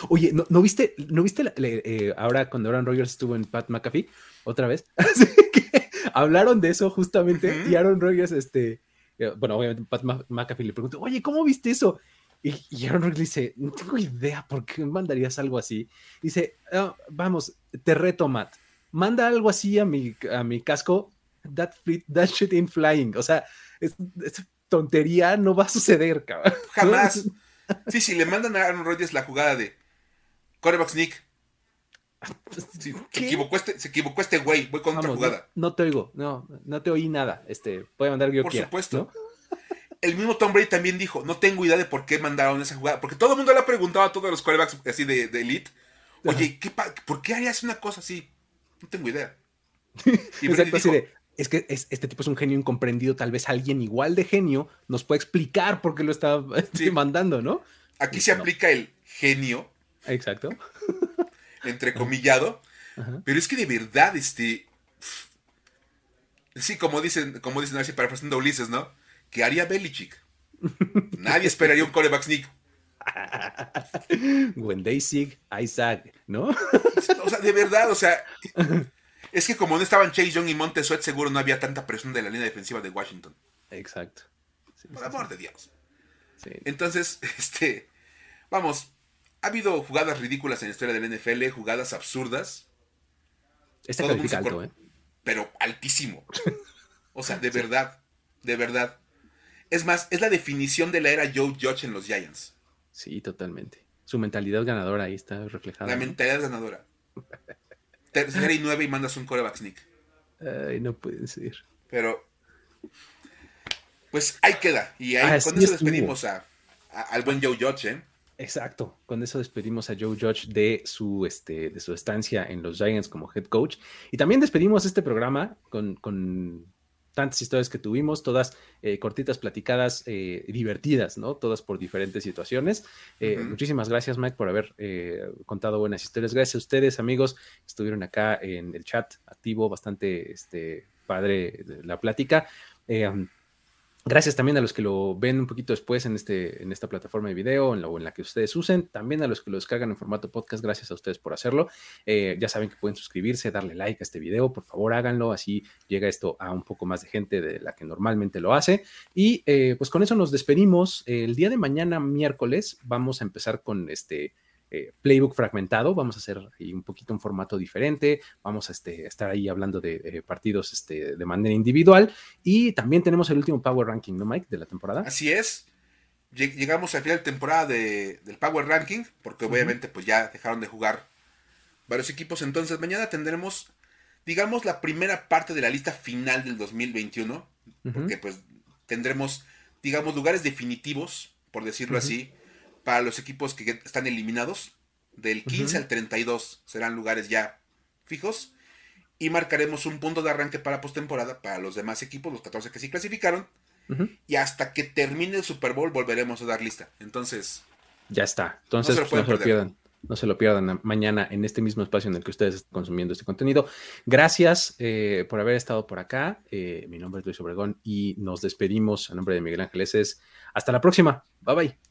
Oye, ¿no, viste, ¿no viste eh, ahora cuando Aaron Rodgers estuvo en Pat McAfee otra vez? Así que hablaron de eso justamente y Aaron Rodgers, este, eh, bueno, obviamente Pat McAfee le preguntó, oye, ¿cómo viste eso? Y, Aaron Rodgers dice, no tengo idea por qué mandarías algo así. Dice, ah, vamos, te reto, Matt, manda algo así a mi, a mi casco, that, that shit ain't flying. O sea, es, tontería no va a suceder, cabrón. Jamás. Sí, sí, le mandan a Aaron Rodgers la jugada de coreback sneak. se, equivocó este, se equivocó este güey, voy con otra jugada. No, te oigo, no, no te oí nada. Este, puede mandar que yo Por supuesto. El mismo Tom Brady también dijo, no tengo idea de por qué mandaron esa jugada, porque todo el mundo le ha preguntado a todos los quarterbacks así de, elite, oye, ¿por qué harías una cosa así? No tengo idea. Y Exacto, así de, es que este tipo es un genio incomprendido, tal vez alguien igual de genio nos puede explicar por qué lo está este, mandando, ¿no? Aquí se aplica el genio. Exacto. Entrecomillado. Pero es que de verdad, este. Sí, como dicen, como dicen así, parafraseando Ulises, ¿no? ¿Qué haría Belichick? Nadie esperaría un coreback sneak. When they sig, I sag, ¿no? o sea, de verdad, o sea. Es que como no estaban Chase Young y Montesuet, seguro no había tanta presión de la línea defensiva de Washington. Exacto. Por amor de Dios. Entonces, este, vamos, ha habido jugadas ridículas en la historia del NFL, jugadas absurdas. Este califica alto, ¿eh? Pero altísimo. O sea, de verdad, de verdad. Es más, es la definición de la era Joe Judge en los Giants. Sí, totalmente. Su mentalidad ganadora ahí está reflejada. La mentalidad ganadora. tercera y nueve y mandas un coreback sneak. Ay, no puede ser. Pero, pues ahí queda. Y ahí, con eso despedimos a, al buen Joe Judge, ¿eh? Exacto, con eso despedimos a Joe Judge de su, este, de su estancia en los Giants como head coach. Y también despedimos este programa con, con tantas historias que tuvimos, todas eh, cortitas, platicadas, eh, divertidas, ¿no? Todas por diferentes situaciones. Eh, muchísimas gracias, Mike, por haber contado buenas historias. Gracias a ustedes, amigos, estuvieron acá en el chat activo, bastante este, padre la plática. Gracias también a los que lo ven un poquito después en, este, en esta plataforma de video en la, o en la que ustedes usen. También a los que lo descargan en formato podcast, gracias a ustedes por hacerlo. Eh, ya saben que pueden suscribirse, darle like a este video, por favor háganlo, así llega esto a un poco más de gente de la que normalmente lo hace. Y eh, pues con eso nos despedimos. El día de mañana, miércoles, vamos a empezar con este eh, playbook fragmentado, vamos a hacer ahí un poquito un formato diferente, vamos a este, estar ahí hablando de eh, partidos este, de manera individual y también tenemos el último Power Ranking, ¿no, Mike? De la temporada. Así es. Llegamos al final de temporada del Power Ranking, porque obviamente pues ya dejaron de jugar varios equipos, entonces mañana tendremos, digamos, la primera parte de la lista final del 2021, porque pues tendremos, digamos, lugares definitivos, por decirlo así, para los equipos que están eliminados. Del 15 al 32 serán lugares ya fijos. Y marcaremos un punto de arranque para postemporada para los demás equipos, los 14 que sí clasificaron. Y hasta que termine el Super Bowl volveremos a dar lista. Entonces. Ya está. Entonces no se lo, pues, pierdan. No se lo pierdan mañana en este mismo espacio en el que ustedes están consumiendo este contenido. Gracias eh, por haber estado por acá. Eh, mi nombre es Luis Obregón y nos despedimos a nombre de Miguel Ángeles. Hasta la próxima. Bye bye.